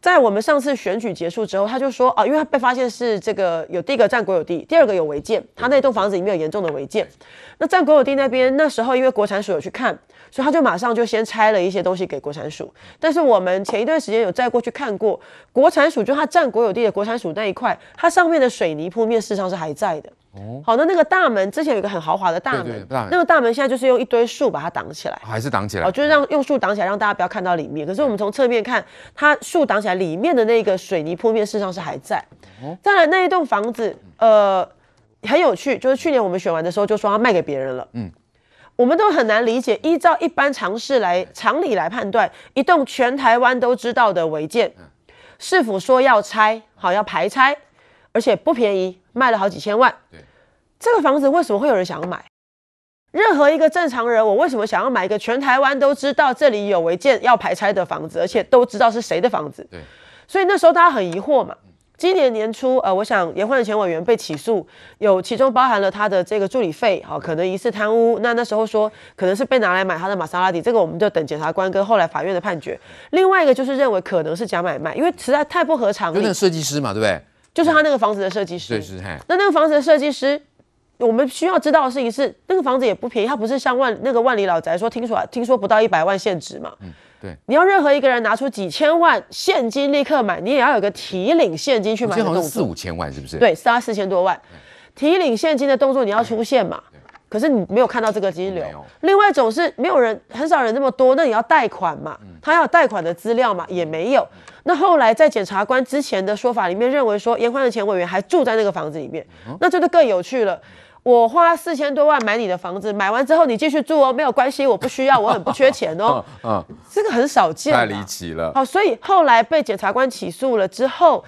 在我们上次选举结束之后，他就说啊，因为他被发现是这个有第一个占国有地，第二个有违建，他那栋房子里面有严重的违建。那占国有地那边那时候因为国产署有去看，所以他就马上就先拆了一些东西给国产署。但是我们前一段时间有再过去看过，国产署就他占国有地的国产署那一块，它上面的水泥铺面事实上是还在的。哦，好，那那个大门之前有一个很豪华的大门，对对对，那个大门现在就是用一堆树把它挡起来，还是挡起来，哦，就是让用树挡起来，让大家不要看到里面。可是我们从侧面看，它树挡起来，里面的那个水泥铺面事实上是还在。哦，再来那一栋房子，呃，很有趣，就是去年我们选完的时候就说要卖给别人了。嗯，我们都很难理解，依照一般常识来常理来判断，一栋全台湾都知道的违建，市府说要拆，好要排拆，而且不便宜。卖了好几千万，对，这个房子为什么会有人想要买？任何一个正常人，我为什么想要买一个全台湾都知道这里有违建要排拆的房子，而且都知道是谁的房子？对，所以那时候大家很疑惑嘛。今年年初，呃，我想颜宽恒前委员被起诉，有其中包含了他的这个助理费，好，可能疑似贪污。那那时候说可能是被拿来买他的玛莎拉蒂，这个我们就等检察官跟后来法院的判决。另外一个就是认为可能是假买卖，因为实在太不合常理。就那个设计师嘛，对不对？就是他那个房子的设计师，对，是。那那个房子的设计师，我们需要知道的事情是，那个房子也不便宜，它不是像万那个万里老宅说，听说听说不到一百万现值嘛。嗯，对。你要任何一个人拿出几千万现金立刻买，你也要有个提领现金去买的动作。四五千万是不是？对，杀四千多万，提领现金的动作你要出现嘛。可是你没有看到这个金流。另外一种是没有人，很少人那么多，那你要贷款嘛，他要贷款的资料嘛，也没有。那后来在检察官之前的说法里面，认为说严宽的前委员还住在那个房子里面，那这就更有趣了。我花四千多万买你的房子，买完之后你继续住哦，没有关系，我不需要，我很不缺钱哦。嗯，这个很少见，太离奇了。好，所以后来被检察官起诉了之后。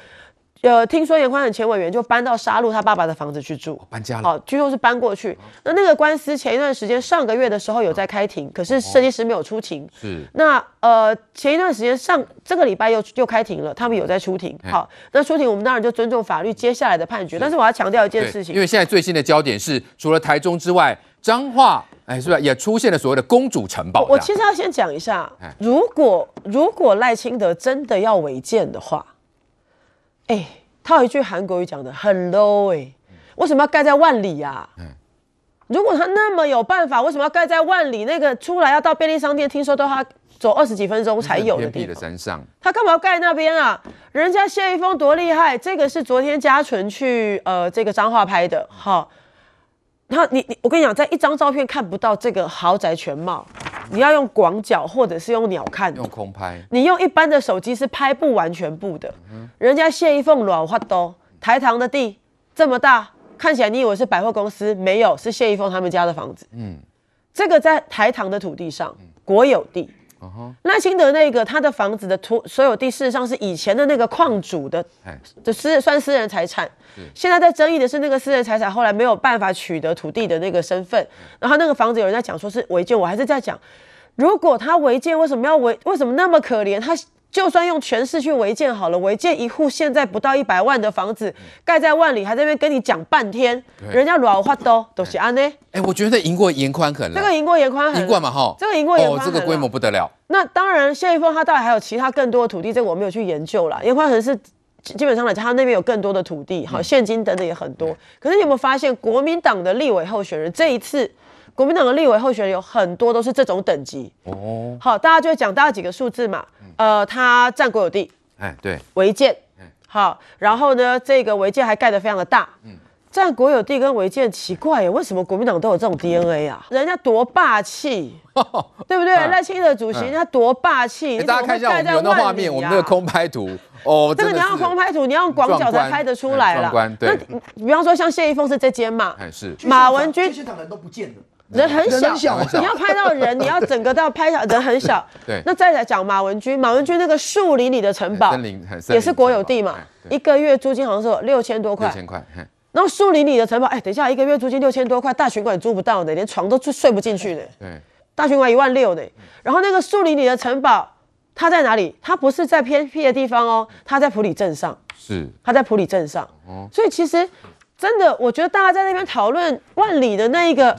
呃，听说严宽的前委员就搬到沙鹿他爸爸的房子去住，搬家了。好，据说是搬过去。那那个官司前一段时间，上个月的时候有在开庭，可是设计师没有出庭。是。那呃，前一段时间上这个礼拜又又开庭了，他们有在出庭。好，那出庭我们当然就尊重法律接下来的判决。但是我要强调一件事情，因为现在最新的焦点是，除了台中之外，彰化哎，是不是也出现了所谓的公主城堡？我其实要先讲一下，如果如果赖清德真的要违建的话。哎，套一句韩国语讲的很 low 哎，为什么要盖在万里呀？如果他那么有办法，为什么要盖在万里？那个出来要到便利商店，听说都要走二十几分钟才有的地方。的山上，他干嘛要盖那边啊？人家谢一峰多厉害，这个是昨天嘉纯去呃这个彰化拍的，哈。他你你，我跟你讲，在一张照片看不到这个豪宅全貌，你要用广角或者是用鸟瞰，用空拍，你用一般的手机是拍不完全部的。嗯、人家谢一凤老花都台糖的地这么大，看起来你以为是百货公司，没有，是谢一凤他们家的房子。嗯，这个在台糖的土地上，国有地，赖清德那个他的房子的土所有地，事实上是以前的那个矿主的，就私算私人财产。现在在争议的是那个私人财产后来没有办法取得土地的那个身份，然后那个房子有人在讲说是违建，我还是在讲，如果他违建，为什么要违？为什么那么可怜？他。就算用权势去违建好了，违建一户现在不到一百万的房子，盖在万里，还在那边跟你讲半天，人家老话都都是安呢。哎，我觉得赢过严宽很了。这个赢过严宽很，赢过嘛哈？这个赢过严宽。哦，这个规模不得了。那当然，谢逸凤他到底还有其他更多的土地，这个我没有去研究了。严宽恒是基本上来讲，他那边有更多的土地，好，现金等等也很多。可是你有没有发现，国民党的立委候选人这一次？国民党的立委候选人有很多都是这种等级哦。好，大家就会讲大概几个数字嘛。呃，他占国有地，哎，对，违建，好，然后呢，这个违建还盖得非常的大。嗯，占国有地跟违建奇怪耶，为什么国民党都有这种 DNA 啊？人家多霸气，对不对？赖清德主席人家多霸气。大家看一下我们的画面，我们的空拍图哦，这个你要用空拍图，你要用广角才拍得出来了。对，那比方说像谢一峰是这间嘛，是马文君，现场人都不见了。人很小，你要拍到人，你要整个都要拍小，人很小。对。那再来讲马文君，马文君那个树林里的城堡，也是国有地嘛，一个月租金好像是六千多块。六千块。然后树林里的城堡，哎，等一下，一个月租金六千多块，大群馆租不到的，连床都睡睡不进去的。对。大群馆一万六的，然后那个树林里的城堡，它在哪里？它不是在偏僻的地方哦，它在普里镇上。是。它在普里镇上。哦。所以其实真的，我觉得大家在那边讨论万里的那一个。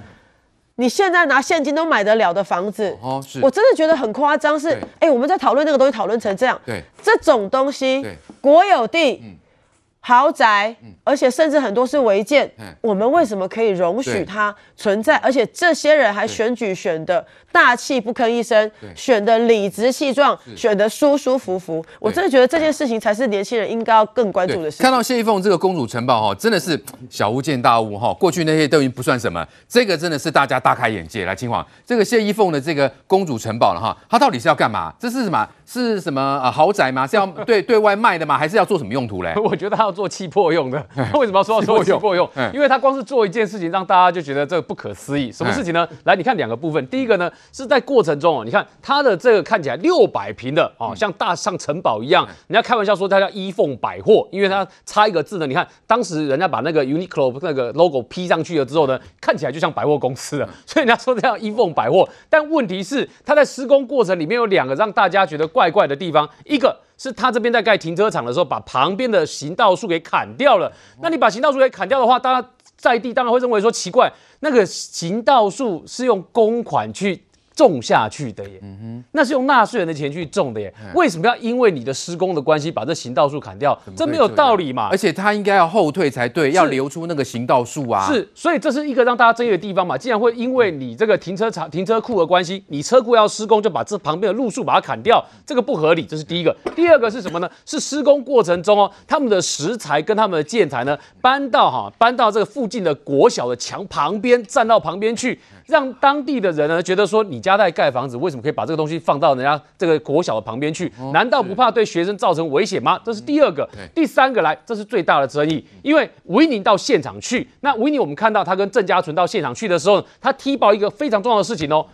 你现在拿现金都买得了的房子，哦，是我真的觉得很夸张。是，哎、欸，我们在讨论那个东西，讨论成这样，对，这种东西，对国有地。嗯豪宅，嗯、而且甚至很多是违建，嗯、我们为什么可以容许它存在？而且这些人还选举选的大气不吭一声，对选的理直气壮，是选的舒舒服服。我真的觉得这件事情才是年轻人应该要更关注的事情。看到谢依凤这个公主城堡哈，真的是小巫见大巫哈，过去那些都已经不算什么，这个真的是大家大开眼界。来，嶔煌，这个谢依凤的这个公主城堡了哈，它到底是要干嘛？这是什么？是什么啊？豪宅吗？是要 对对外卖的吗？还是要做什么用途嘞？我觉得他要做气魄用的。为什么要说要做气魄用？因为他光是做一件事情，让大家就觉得这个不可思议。什么事情呢？来，你看两个部分。第一个呢，是在过程中哦，你看他的这个看起来六百平的哦，像大像城堡一样。人家开玩笑说他叫一凤百货，因为他差一个字呢。你看当时人家把那个 Uniqlo 那个 logo P 上去了之后呢，看起来就像百货公司了。所以人家说这叫一凤百货。但问题是，他在施工过程里面有两个让大家觉得怪怪怪的地方。一个是他这边在盖停车场的时候，把旁边的行道树给砍掉了。那你把行道树给砍掉的话，大家在地当然会认为说奇怪，那个行道树是用公款去。种下去的耶，嗯哼，那是用纳税人的钱去种的耶，为什么要因为你的施工的关系把这行道树砍掉？这没有道理嘛！而且他应该要后退才对，要留出那个行道树啊。是，所以这是一个让大家争议的地方嘛。既然会因为你这个停车场、停车库的关系，你车库要施工就把这旁边的路树把它砍掉，这个不合理。这是第一个。第二个是什么呢？是施工过程中哦，他们的石材跟他们的建材呢，搬到哈，搬到这个附近的国小的墙旁边，站到旁边去。让当地的人呢觉得说，你家在盖房子，为什么可以把这个东西放到人家这个国小的旁边去？难道不怕对学生造成危险吗？这是第二个。第三个来，这是最大的争议，因为吴怡宁到现场去，那吴怡宁我们看到他跟郑家纯到现场去的时候，他踢爆一个非常重要的事情哦，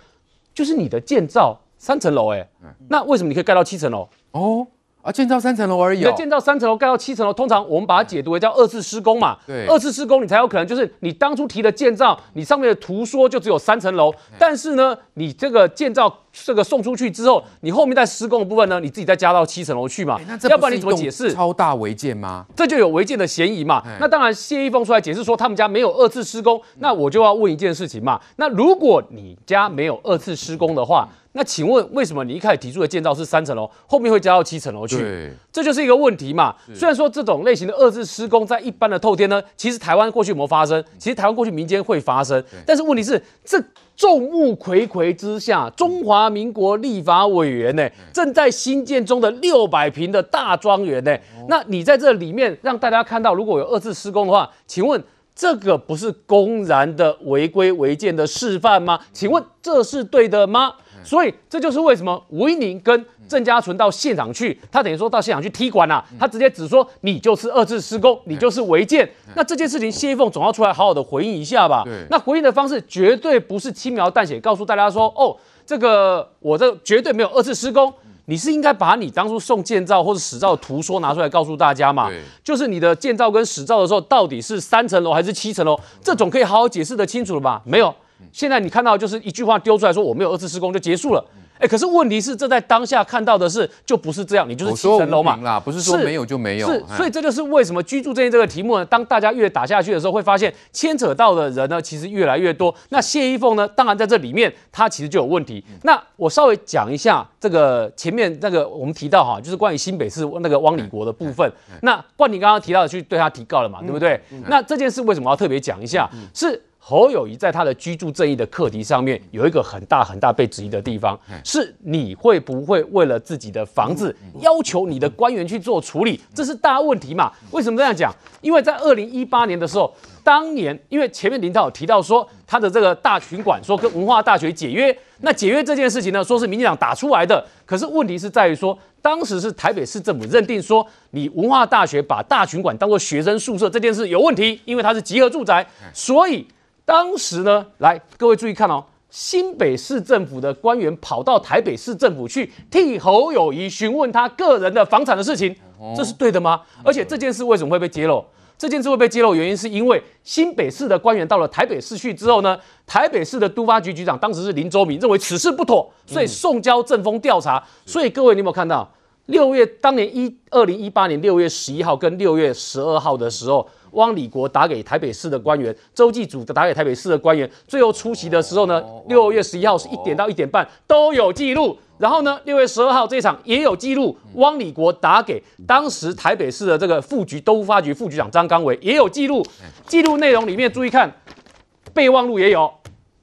就是你的建造三层楼，哎，那为什么你可以盖到七层楼？哦。啊，建造三层楼而已。你的建造三层楼盖到七层楼，通常我们把它解读为叫二次施工嘛。对，二次施工你才有可能，就是你当初提的建造，你上面的图说就只有三层楼，但是呢，你这个建造这个送出去之后，你后面在施工的部分呢，你自己再加到七层楼去嘛。要不然你怎么解释？超大违建吗？这就有违建的嫌疑嘛。那当然，谢一峰出来解释说他们家没有二次施工，那我就要问一件事情嘛。那如果你家没有二次施工的话，那请问为什么你一开始提出的建造是三层楼，后面会加到七层楼去？对，这就是一个问题嘛。是虽然说这种类型的二次施工在一般的透天呢，其实台湾过去有没有发生？其实台湾过去民间会发生，但是问题是这众目睽睽之下，中华民国立法委员呢正在新建中的六百平的大庄园呢，哦、那你在这里面让大家看到，如果有二次施工的话，请问这个不是公然的违规违建的示范吗？请问这是对的吗？所以这就是为什么吴怡宁跟郑家纯到现场去，他等于说到现场去踢馆了，他直接只说你就是二次施工，你就是违建。那这件事情谢一凤总要出来好好的回应一下吧。那回应的方式绝对不是轻描淡写告诉大家说，哦，这个我这绝对没有二次施工。你是应该把你当初送建造或者使照的图说拿出来告诉大家嘛？对，就是你的建造跟使照的时候，到底是三层楼还是七层楼？这种可以好好解释得清楚了吧？没有，现在你看到就是一句话丢出来说我没有二次施工就结束了。哎，可是问题是，这在当下看到的是就不是这样，你就是七层楼嘛，不是说没有就没有。是，所以这就是为什么居住正义这个题目呢？当大家越打下去的时候，会发现牵扯到的人呢，其实越来越多。那谢依凤呢，当然在这里面，他其实就有问题。那我稍微讲一下这个前面那个我们提到哈，就是关于新北市那个汪礼国的部分。那冠廷刚刚提到的去对他提告了嘛，对不对？那这件事为什么要特别讲一下？是。侯友谊在他的居住正义的课题上面有一个很大很大被质疑的地方，是你会不会为了自己的房子要求你的官员去做处理？这是大问题嘛？为什么这样讲？因为在二零一八年的时候，当年因为前面林涛有提到说他的这个大群馆说跟文化大学解约，那解约这件事情呢，说是民进党打出来的，可是问题是在于说当时是台北市政府认定说你文化大学把大群馆当做学生宿舍这件事有问题，因为它是集合住宅，所以。当时呢，来各位注意看哦，新北市政府的官员跑到台北市政府去替侯友谊询问他个人的房产的事情，这是对的吗？而且这件事为什么会被揭露？这件事会被揭露原因是因为新北市的官员到了台北市去之后呢，台北市的都发局局长当时是林周明，认为此事不妥，所以送交政风调查。所以各位你有没有看到，六月当年一二零一八年六月十一号跟六月十二号的时候。汪礼国打给台北市的官员，周继祖打给台北市的官员，最后出席的时候呢，六月十一号是一点到一点半都有记录，然后呢，六月十二号这场也有记录，汪礼国打给当时台北市的这个副局都发局副局长张刚维也有记录，记录内容里面注意看，备忘录也有，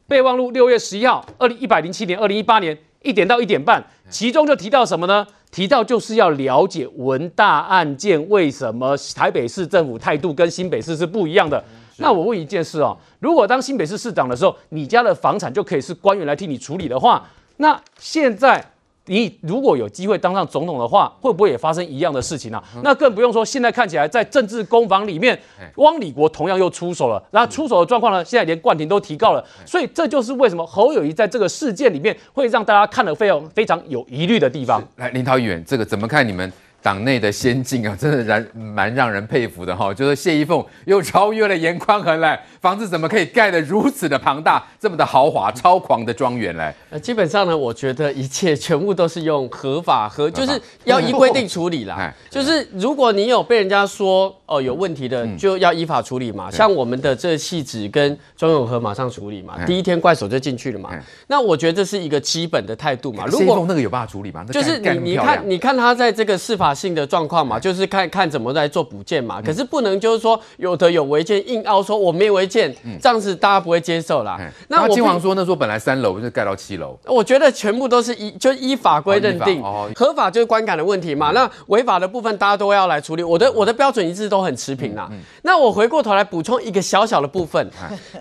备忘录六月十一号，二零一百零七年二零一八年一点到一点半，其中就提到什么呢？提到就是要了解文大案件为什么台北市政府态度跟新北市是不一样的。那我问一件事哦，如果当新北市市长的时候，你家的房产就可以是官员来替你处理的话，那现在。你如果有机会当上总统的话，会不会也发生一样的事情呢、啊？那更不用说，现在看起来在政治攻防里面，汪礼国同样又出手了。那出手的状况呢？现在连冠廷都提告了。所以这就是为什么侯友谊在这个事件里面会让大家看了非常非常有疑虑的地方。来，林涛议员，这个怎么看？你们？党内的先进啊，真的让蛮让人佩服的哈。就是谢依凤又超越了严宽恒来，房子怎么可以盖得如此的庞大，这么的豪华、超狂的庄园嘞？呃，基本上呢，我觉得一切全部都是用合法和，就是要依规定处理啦。就是如果你有被人家说哦有问题的，就要依法处理嘛。像我们的这戏子跟庄永和马上处理嘛，第一天怪手就进去了嘛。那我觉得这是一个基本的态度嘛。如果那个有办法处理吗？就是你你看你看他在这个司法。性的状况嘛，就是看看怎么来做补件嘛。可是不能就是说有的有违建，硬凹说我没违建，这样子大家不会接受啦。那金黄说，那时候本来三楼就盖到七楼。我觉得全部都是依就依法规认定，合法就是观感的问题嘛。那违法的部分大家都要来处理。我的我的标准一直都很持平啦。那我回过头来补充一个小小的部分，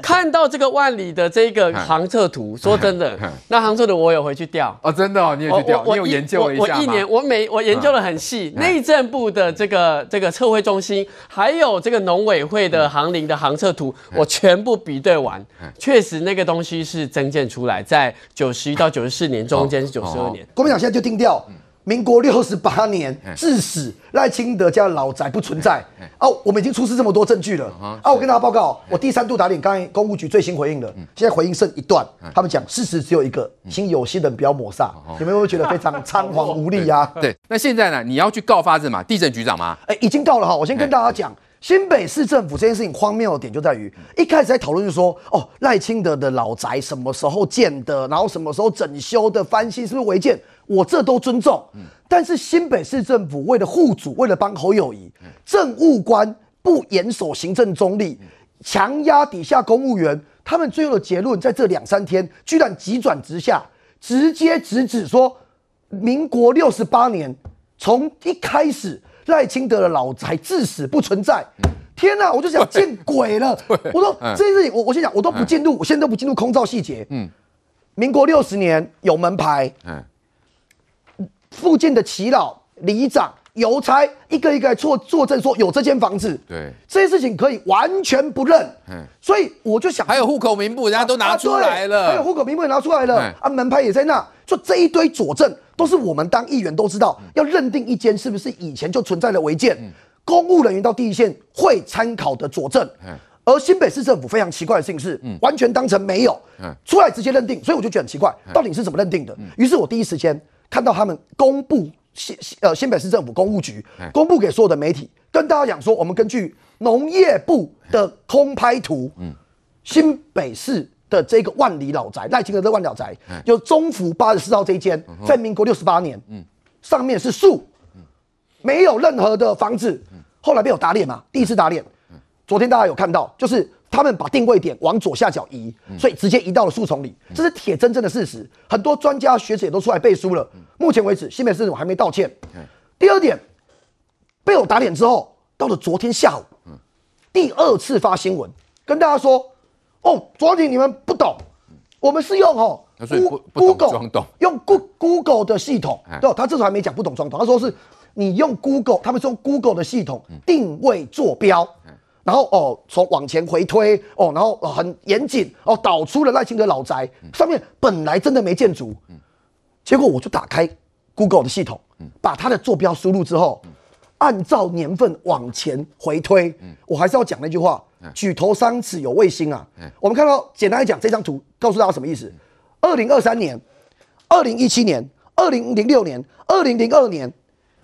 看到这个万里的这个航测图，说真的，那航测图我有回去调哦，真的哦，你也去调，你有研究一下吗？我一年我每我研究的很细。内政部的这个这个测绘中心，还有这个农委会的航林的航测图，我全部比对完，确实那个东西是增建出来，在九十一到九十四年中间是九十二年。国民党现在就定调。民国六十八年致死赖清德家的老宅不存在哦，我们已经出示这么多证据了啊！我跟大家报告，我第三度打脸，刚才公务局最新回应了，现在回应剩一段，他们讲事实只有一个，请有心人不要抹煞，你们会不会觉得非常仓皇无力啊？对，那现在呢？你要去告发这嘛？地震局长吗？哎，已经告了哈！我先跟大家讲，新北市政府这件事情荒谬的点就在于，一开始在讨论就是说，哦，赖清德的老宅什么时候建的，然后什么时候整修的翻新，是不是违建？我这都尊重，但是新北市政府为了护主，为了帮侯友谊，政务官不严守行政中立，强压底下公务员，他们最后的结论，在这两三天居然急转直下，直接直指说，民国六十八年从一开始赖清德的老宅至死不存在，天哪，我就想见鬼了！我说这件事情，我我先讲，我都不进入，我现在都不进入空照细节。嗯，民国六十年有门牌。附近的耆老里长邮差一个一个来作作证说有这间房子，对，这些事情可以完全不认。嗯，所以我就想，还有户口名簿，人家都拿出来了，啊啊、还有户口名簿也拿出来了，啊，门牌也在那，就这一堆佐证，都是我们当议员都知道，要认定一间是不是以前就存在的违建，嗯、公务人员到第一线会参考的佐证。嗯，而新北市政府非常奇怪的事情是，嗯、完全当成没有，嗯，出来直接认定，所以我就觉得很奇怪，到底是怎么认定的？于、嗯、是我第一时间看到他们公布。新呃新北市政府公务局公布给所有的媒体，跟大家讲说，我们根据农业部的空拍图，嗯，新北市的这个万里老宅赖清德的万里老宅，就中福八十四号这一间，在民国六十八年，嗯，上面是树，没有任何的房子，后来没有打脸嘛，第一次打脸，昨天大家有看到，就是。他们把定位点往左下角移，所以直接移到了树丛里，这是铁铮铮的事实。很多专家学者也都出来背书了。目前为止，新北市政府还没道歉。第二点，被我打脸之后，到了昨天下午，第二次发新闻跟大家说：“哦，昨天你们不懂，我们是用哦，Google 用 Google 的系统。对，他这时候还没讲不懂装懂，他说是你用 Google，他们是用 Google 的系统定位坐标。”然后哦，从往前回推哦，然后很严谨哦，导出了赖清德老宅上面本来真的没建筑，结果我就打开 Google 的系统，把它的坐标输入之后，按照年份往前回推，我还是要讲那句话：举头三尺有卫星啊。我们看到简单来讲，这张图告诉大家什么意思？二零二三年、二零一七年、二零零六年、二零零二年。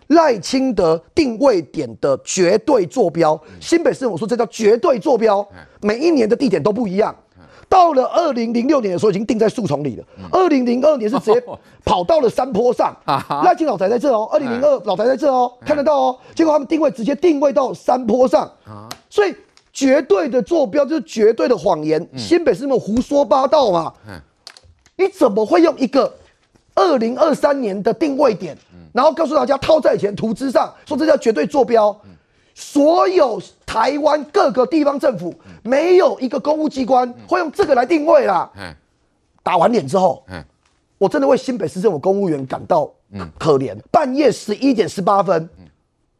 赖清德定位点的绝对坐标，新北市我说这叫绝对坐标，每一年的地点都不一样。到了二零零六年的时候，已经定在树丛里了。二零零二年是直接跑到了山坡上，赖清老宅在这哦。二零零二老宅在这哦，看得到哦。结果他们定位直接定位到山坡上，所以绝对的坐标就是绝对的谎言。新北市那么胡说八道嘛？你怎么会用一个二零二三年的定位点？然后告诉大家套在以前图纸上，说这叫绝对坐标。所有台湾各个地方政府没有一个公务机关会用这个来定位啦。打完脸之后，我真的为新北市政府公务员感到可怜。半夜十一点十八分，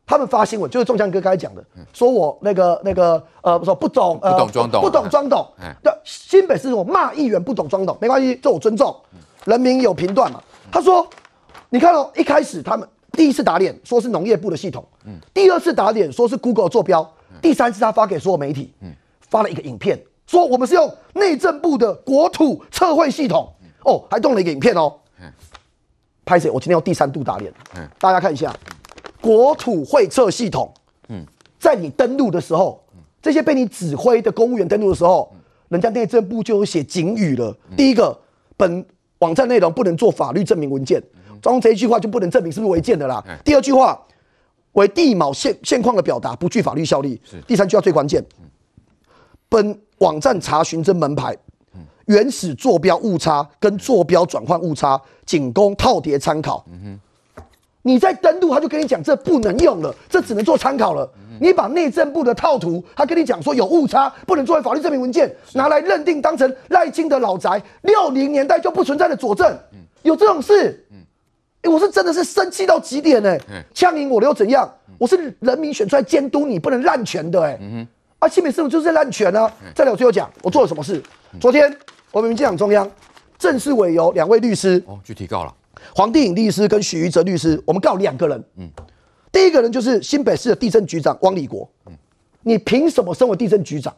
他们发新闻，就是仲强哥刚才讲的，说我那个那个呃，说不懂呃，不懂装懂，不懂装懂。对，新北市政府骂议员不懂装懂，没关系，这我尊重。人民有评断嘛。他说。你看哦，一开始他们第一次打脸说是农业部的系统，嗯，第二次打脸说是 Google 坐标，第三次他发给所有媒体，嗯，发了一个影片，说我们是用内政部的国土测绘系统，哦，还动了一个影片哦，拍谢，我今天要第三度打脸，嗯，大家看一下，国土绘测系统，嗯，在你登录的时候，这些被你指挥的公务员登录的时候，人家内政部就有写警语了，第一个，本网站内容不能做法律证明文件。装这一句话就不能证明是不是违建的啦。第二句话为地貌现现况的表达，不具法律效力。第三句话最关键，本网站查询真门牌原始坐标误差跟坐标转换误差，仅供套叠参考。你在登录，他就跟你讲这不能用了，这只能做参考了。你把内政部的套图，他跟你讲说有误差，不能作为法律证明文件拿来认定，当成赖清德老宅六零年代就不存在的佐证，有这种事？欸、我是真的是生气到极点哎、欸！枪赢我了又怎样？我是人民选出来监督你，不能滥权的哎、欸！嗯、啊，新北市府就是在滥权啊！再来，我最后讲我做了什么事。昨天我们民进党中央正式委由两位律师哦，去提告了。黄帝颖律师跟许瑜哲律师，我们告两个人。嗯，第一个人就是新北市的地震局长汪礼国。嗯，你凭什么身为地震局长，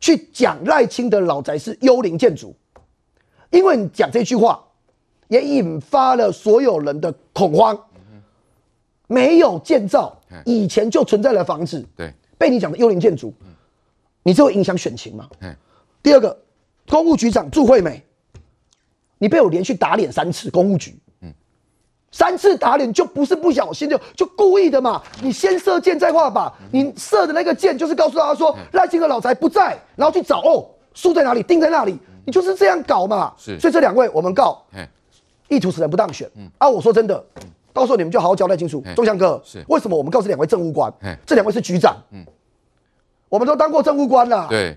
去讲赖清德老宅是幽灵建筑？因为你讲这句话。也引发了所有人的恐慌。没有建造以前就存在的房子，对，被你讲的幽灵建筑，你这会影响选情吗？第二个，公务局长祝惠美，你被我连续打脸三次，公务局，三次打脸就不是不小心，就就故意的嘛。你先射箭再画靶，你射的那个箭就是告诉大家说赖清德老宅不在，然后去找哦，树在哪里，钉在那里，你就是这样搞嘛。是，所以这两位我们告。意图使人不当选，嗯。啊，我说真的，嗯、到时候你们就好好交代清楚。钟祥哥，是。为什么我们告这两位政务官？这两位是局长，嗯，我们都当过政务官了，对，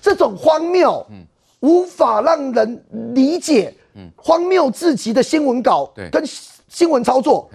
这种荒谬，嗯，无法让人理解，嗯，荒谬至极的新闻稿跟新闻操作，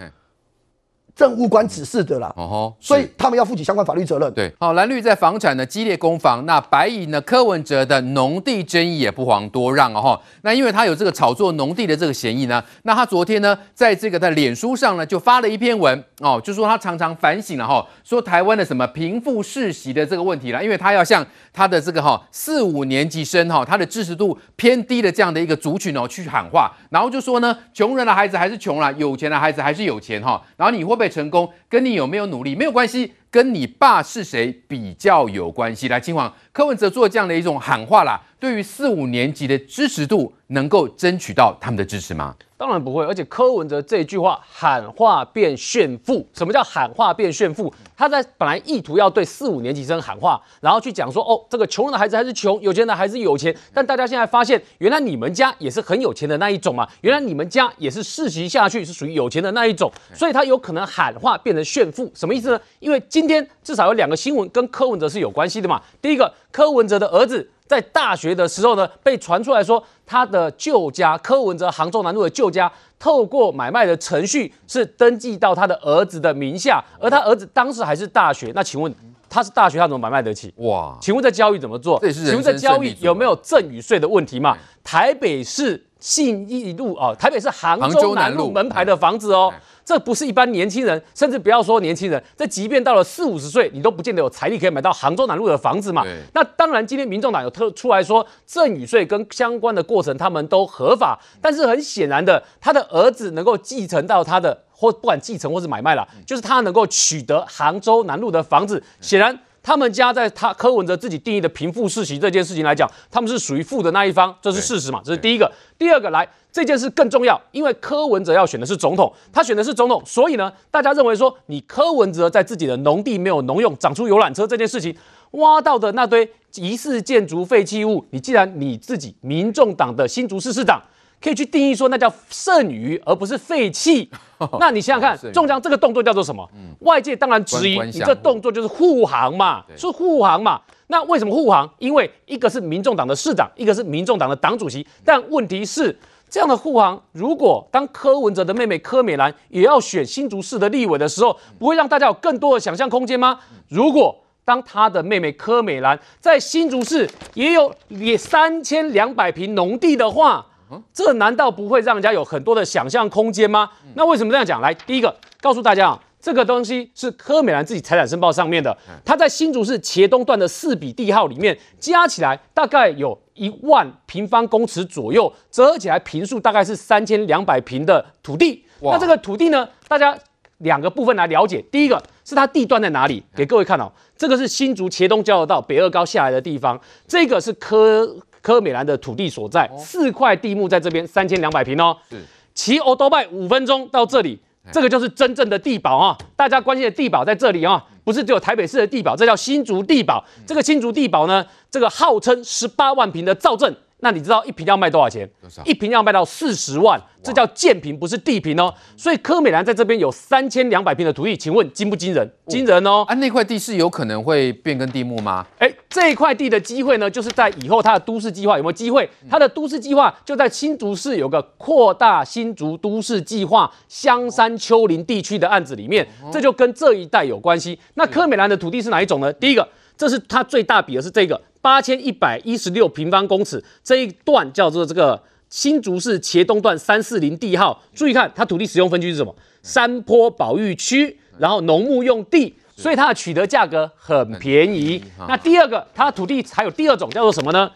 政务官指示的啦，哦吼，所以他们要负起相关法律责任。对，好，蓝绿在房产的激烈攻防，那白银呢柯文哲的农地争议也不遑多让哦哈。那因为他有这个炒作农地的这个嫌疑呢，那他昨天呢在这个在脸书上呢就发了一篇文哦，就说他常常反省了哈，说台湾的什么贫富世袭的这个问题啦，因为他要向他的这个哈四五年级生哈他的知识度偏低的这样的一个族群哦去喊话，然后就说呢穷人的孩子还是穷了，有钱的孩子还是有钱哈，然后你会不会成功？跟你有没有努力没有关系，跟你爸是谁比较有关系。来，今晚柯文哲做这样的一种喊话啦，对于四五年级的支持度，能够争取到他们的支持吗？当然不会，而且柯文哲这句话喊话变炫富，什么叫喊话变炫富？他在本来意图要对四五年级生喊话，然后去讲说，哦，这个穷人的孩子还是穷，有钱的还是有钱。但大家现在发现，原来你们家也是很有钱的那一种嘛，原来你们家也是世袭下去是属于有钱的那一种，所以他有可能喊话变成炫富，什么意思呢？因为今天至少有两个新闻跟柯文哲是有关系的嘛。第一个，柯文哲的儿子。在大学的时候呢，被传出来说他的旧家柯文哲杭州南路的旧家，透过买卖的程序是登记到他的儿子的名下，而他儿子当时还是大学。那请问他是大学，他怎么买卖得起？哇！请问这交易怎么做？请问这交易有没有赠与税的问题嘛？台北市信义路啊，台北市杭州南路门牌的房子哦。这不是一般年轻人，甚至不要说年轻人，这即便到了四五十岁，你都不见得有财力可以买到杭州南路的房子嘛。那当然，今天民众党有特出来说，赠与税跟相关的过程他们都合法，但是很显然的，他的儿子能够继承到他的，或不管继承或是买卖了，就是他能够取得杭州南路的房子，显然。他们家在他柯文哲自己定义的贫富世袭这件事情来讲，他们是属于富的那一方，这是事实嘛？这是第一个。第二个，来这件事更重要，因为柯文哲要选的是总统，他选的是总统，所以呢，大家认为说，你柯文哲在自己的农地没有农用，长出游览车这件事情，挖到的那堆疑似建筑废弃物，你既然你自己民众党的新竹市市长。可以去定义说，那叫剩余，而不是废弃。那你想想看，中将这个动作叫做什么？外界当然质疑你这动作就是护航嘛，是护航嘛。那为什么护航？因为一个是民众党的市长，一个是民众党的党主席。但问题是，这样的护航，如果当柯文哲的妹妹柯美兰也要选新竹市的立委的时候，不会让大家有更多的想象空间吗？如果当他的妹妹柯美兰在新竹市也有也三千两百坪农地的话，这难道不会让人家有很多的想象空间吗？那为什么这样讲？来，第一个告诉大家啊，这个东西是柯美兰自己财产申报上面的，他在新竹市茄东段的四笔地号里面加起来大概有一万平方公尺左右，折合起来坪数大概是三千两百坪的土地。那这个土地呢，大家两个部分来了解，第一个是它地段在哪里？给各位看哦，这个是新竹茄东交流道北二高下来的地方，这个是柯。柯美兰的土地所在，四块地目在这边，三千两百坪哦。是，骑欧多拜五分钟到这里，这个就是真正的地堡啊！大家关心的地堡在这里啊，不是只有台北市的地堡，这叫新竹地堡。这个新竹地堡呢，这个号称十八万坪的造镇。那你知道一瓶要卖多少钱？一瓶要卖到四十万，这叫建平，不是地平哦。所以柯美兰在这边有三千两百平的土地，请问惊不惊人？惊人哦！啊，那块地是有可能会变更地目吗？哎，这一块地的机会呢，就是在以后它的都市计划有没有机会？它的都市计划就在新竹市有个扩大新竹都市计划香山丘陵地区的案子里面，这就跟这一带有关系。那柯美兰的土地是哪一种呢？第一个，这是它最大笔的是这个。八千一百一十六平方公尺，这一段叫做这个新竹市茄东段三四零地号。注意看，它土地使用分区是什么？山坡保育区，然后农牧用地，所以它的取得价格很便宜。那第二个，它的土地还有第二种叫做什么呢？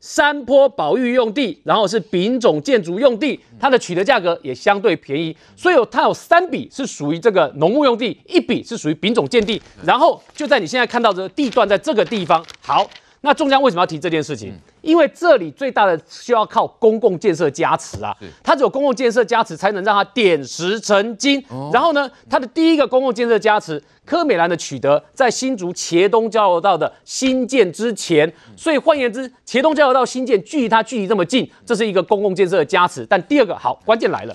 山坡保育用地，然后是丙种建筑用地，它的取得价格也相对便宜，所以有它有三笔是属于这个农牧用地，一笔是属于丙种建地，然后就在你现在看到的地段，在这个地方，好。那中江为什么要提这件事情？因为这里最大的需要靠公共建设加持啊，它只有公共建设加持，才能让它点石成金。然后呢，它的第一个公共建设加持，科美兰的取得在新竹茄东交流道的新建之前，所以换言之，茄东交流道新建距离它距离这么近，这是一个公共建设的加持。但第二个好，关键来了，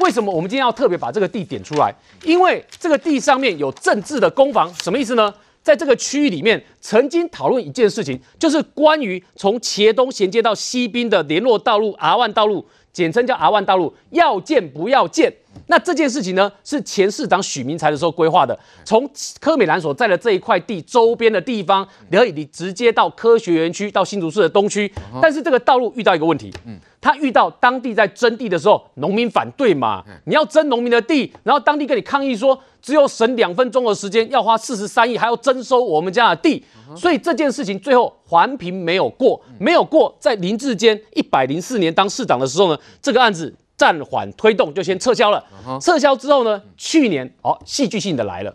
为什么我们今天要特别把这个地点出来？因为这个地上面有政治的攻防，什么意思呢？在这个区域里面，曾经讨论一件事情，就是关于从茄东衔接到西滨的联络道路 R1 道路，简称叫 R1 道路，要建不要建？那这件事情呢，是前市长许明才的时候规划的，从科美兰所在的这一块地周边的地方，可以你直接到科学园区，到新竹市的东区。但是这个道路遇到一个问题，嗯，他遇到当地在征地的时候，农民反对嘛，你要征农民的地，然后当地跟你抗议说，只有省两分钟的时间，要花四十三亿，还要征收我们家的地，所以这件事情最后环评没有过，没有过，在林志坚一百零四年当市长的时候呢，这个案子。暂缓推动就先撤销了。撤销之后呢，去年哦，戏剧性的来了。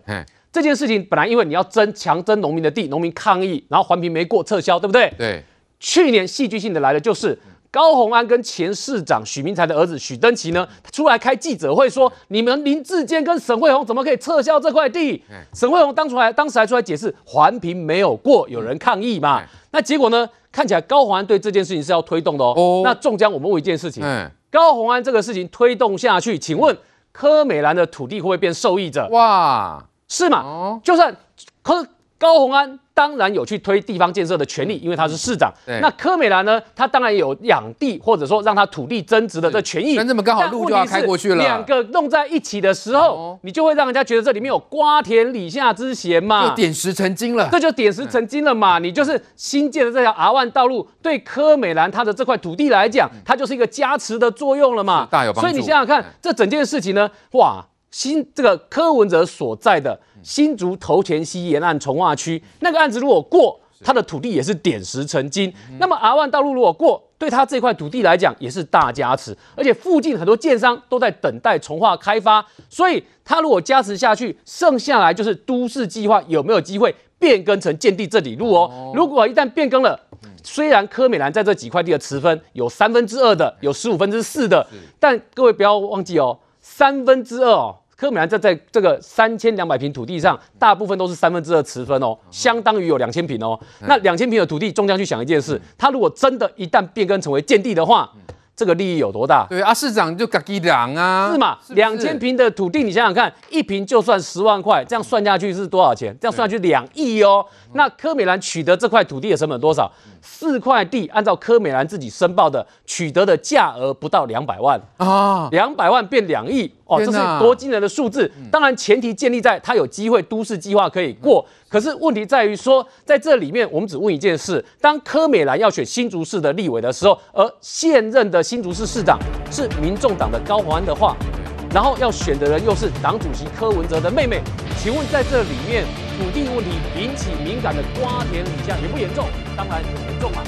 这件事情本来因为你要征强征农民的地，农民抗议，然后环评没过，撤销，对不对？对。去年戏剧性的来了，就是高虹安跟前市长许明才的儿子许登奇呢，出来开记者会说：“你们林志坚跟沈惠虹怎么可以撤销这块地？”沈惠虹当初还当时还出来解释，环评没有过，有人抗议嘛。那结果呢？看起来高虹安对这件事情是要推动的哦。那仲江，我们问一件事情。高红安这个事情推动下去，请问柯美兰的土地会不会变受益者？哇，是吗？哦，就算柯高鸿安。当然有去推地方建设的权利，因为他是市长。那柯美兰呢？他当然有养地或者说让他土地增值的这权益。但这么刚好路就要开过去了。两个弄在一起的时候，哦、你就会让人家觉得这里面有瓜田李下之嫌嘛。就点石成金了。这就点石成金了嘛。你就是新建的这条 R1 道路，对柯美兰他的这块土地来讲，它就是一个加持的作用了嘛。大有帮助。所以你想想看，这整件事情呢，哇，新这个柯文哲所在的新竹头前溪沿岸从化区那个案子如果过。他的土地也是点石成金，那么 R 万道路如果过，对他这块土地来讲也是大加持，而且附近很多建商都在等待从化开发，所以他如果加持下去，剩下来就是都市计划有没有机会变更成建地这里路哦？如果一旦变更了，虽然柯美兰在这几块地的持分有三分之二的，有十五分之四的，但各位不要忘记哦，三分之二哦。柯美兰在在这个三千两百平土地上，大部分都是三分之二持分哦，相当于有两千平哦。那两千平的土地，中将去想一件事，他如果真的一旦变更成为建地的话，这个利益有多大？对啊，市长就自己人啊，是嘛？两千平的土地，你想想看，一平就算十万块，这样算下去是多少钱？这样算下去两亿哦。那柯美兰取得这块土地的成本多少？四块地，按照柯美兰自己申报的取得的价额不到两百万。啊，两百万变两亿哦，这是多惊人的数字。当然，前提建立在他有机会都市计划可以过。可是问题在于说，在这里面，我们只问一件事：当柯美兰要选新竹市的立委的时候，而现任的新竹市市长是民众党的高虹安的话，然后要选的人又是党主席柯文哲的妹妹，请问在这里面土地问题引起敏感的瓜田李下严不严重？当然很严重嘛。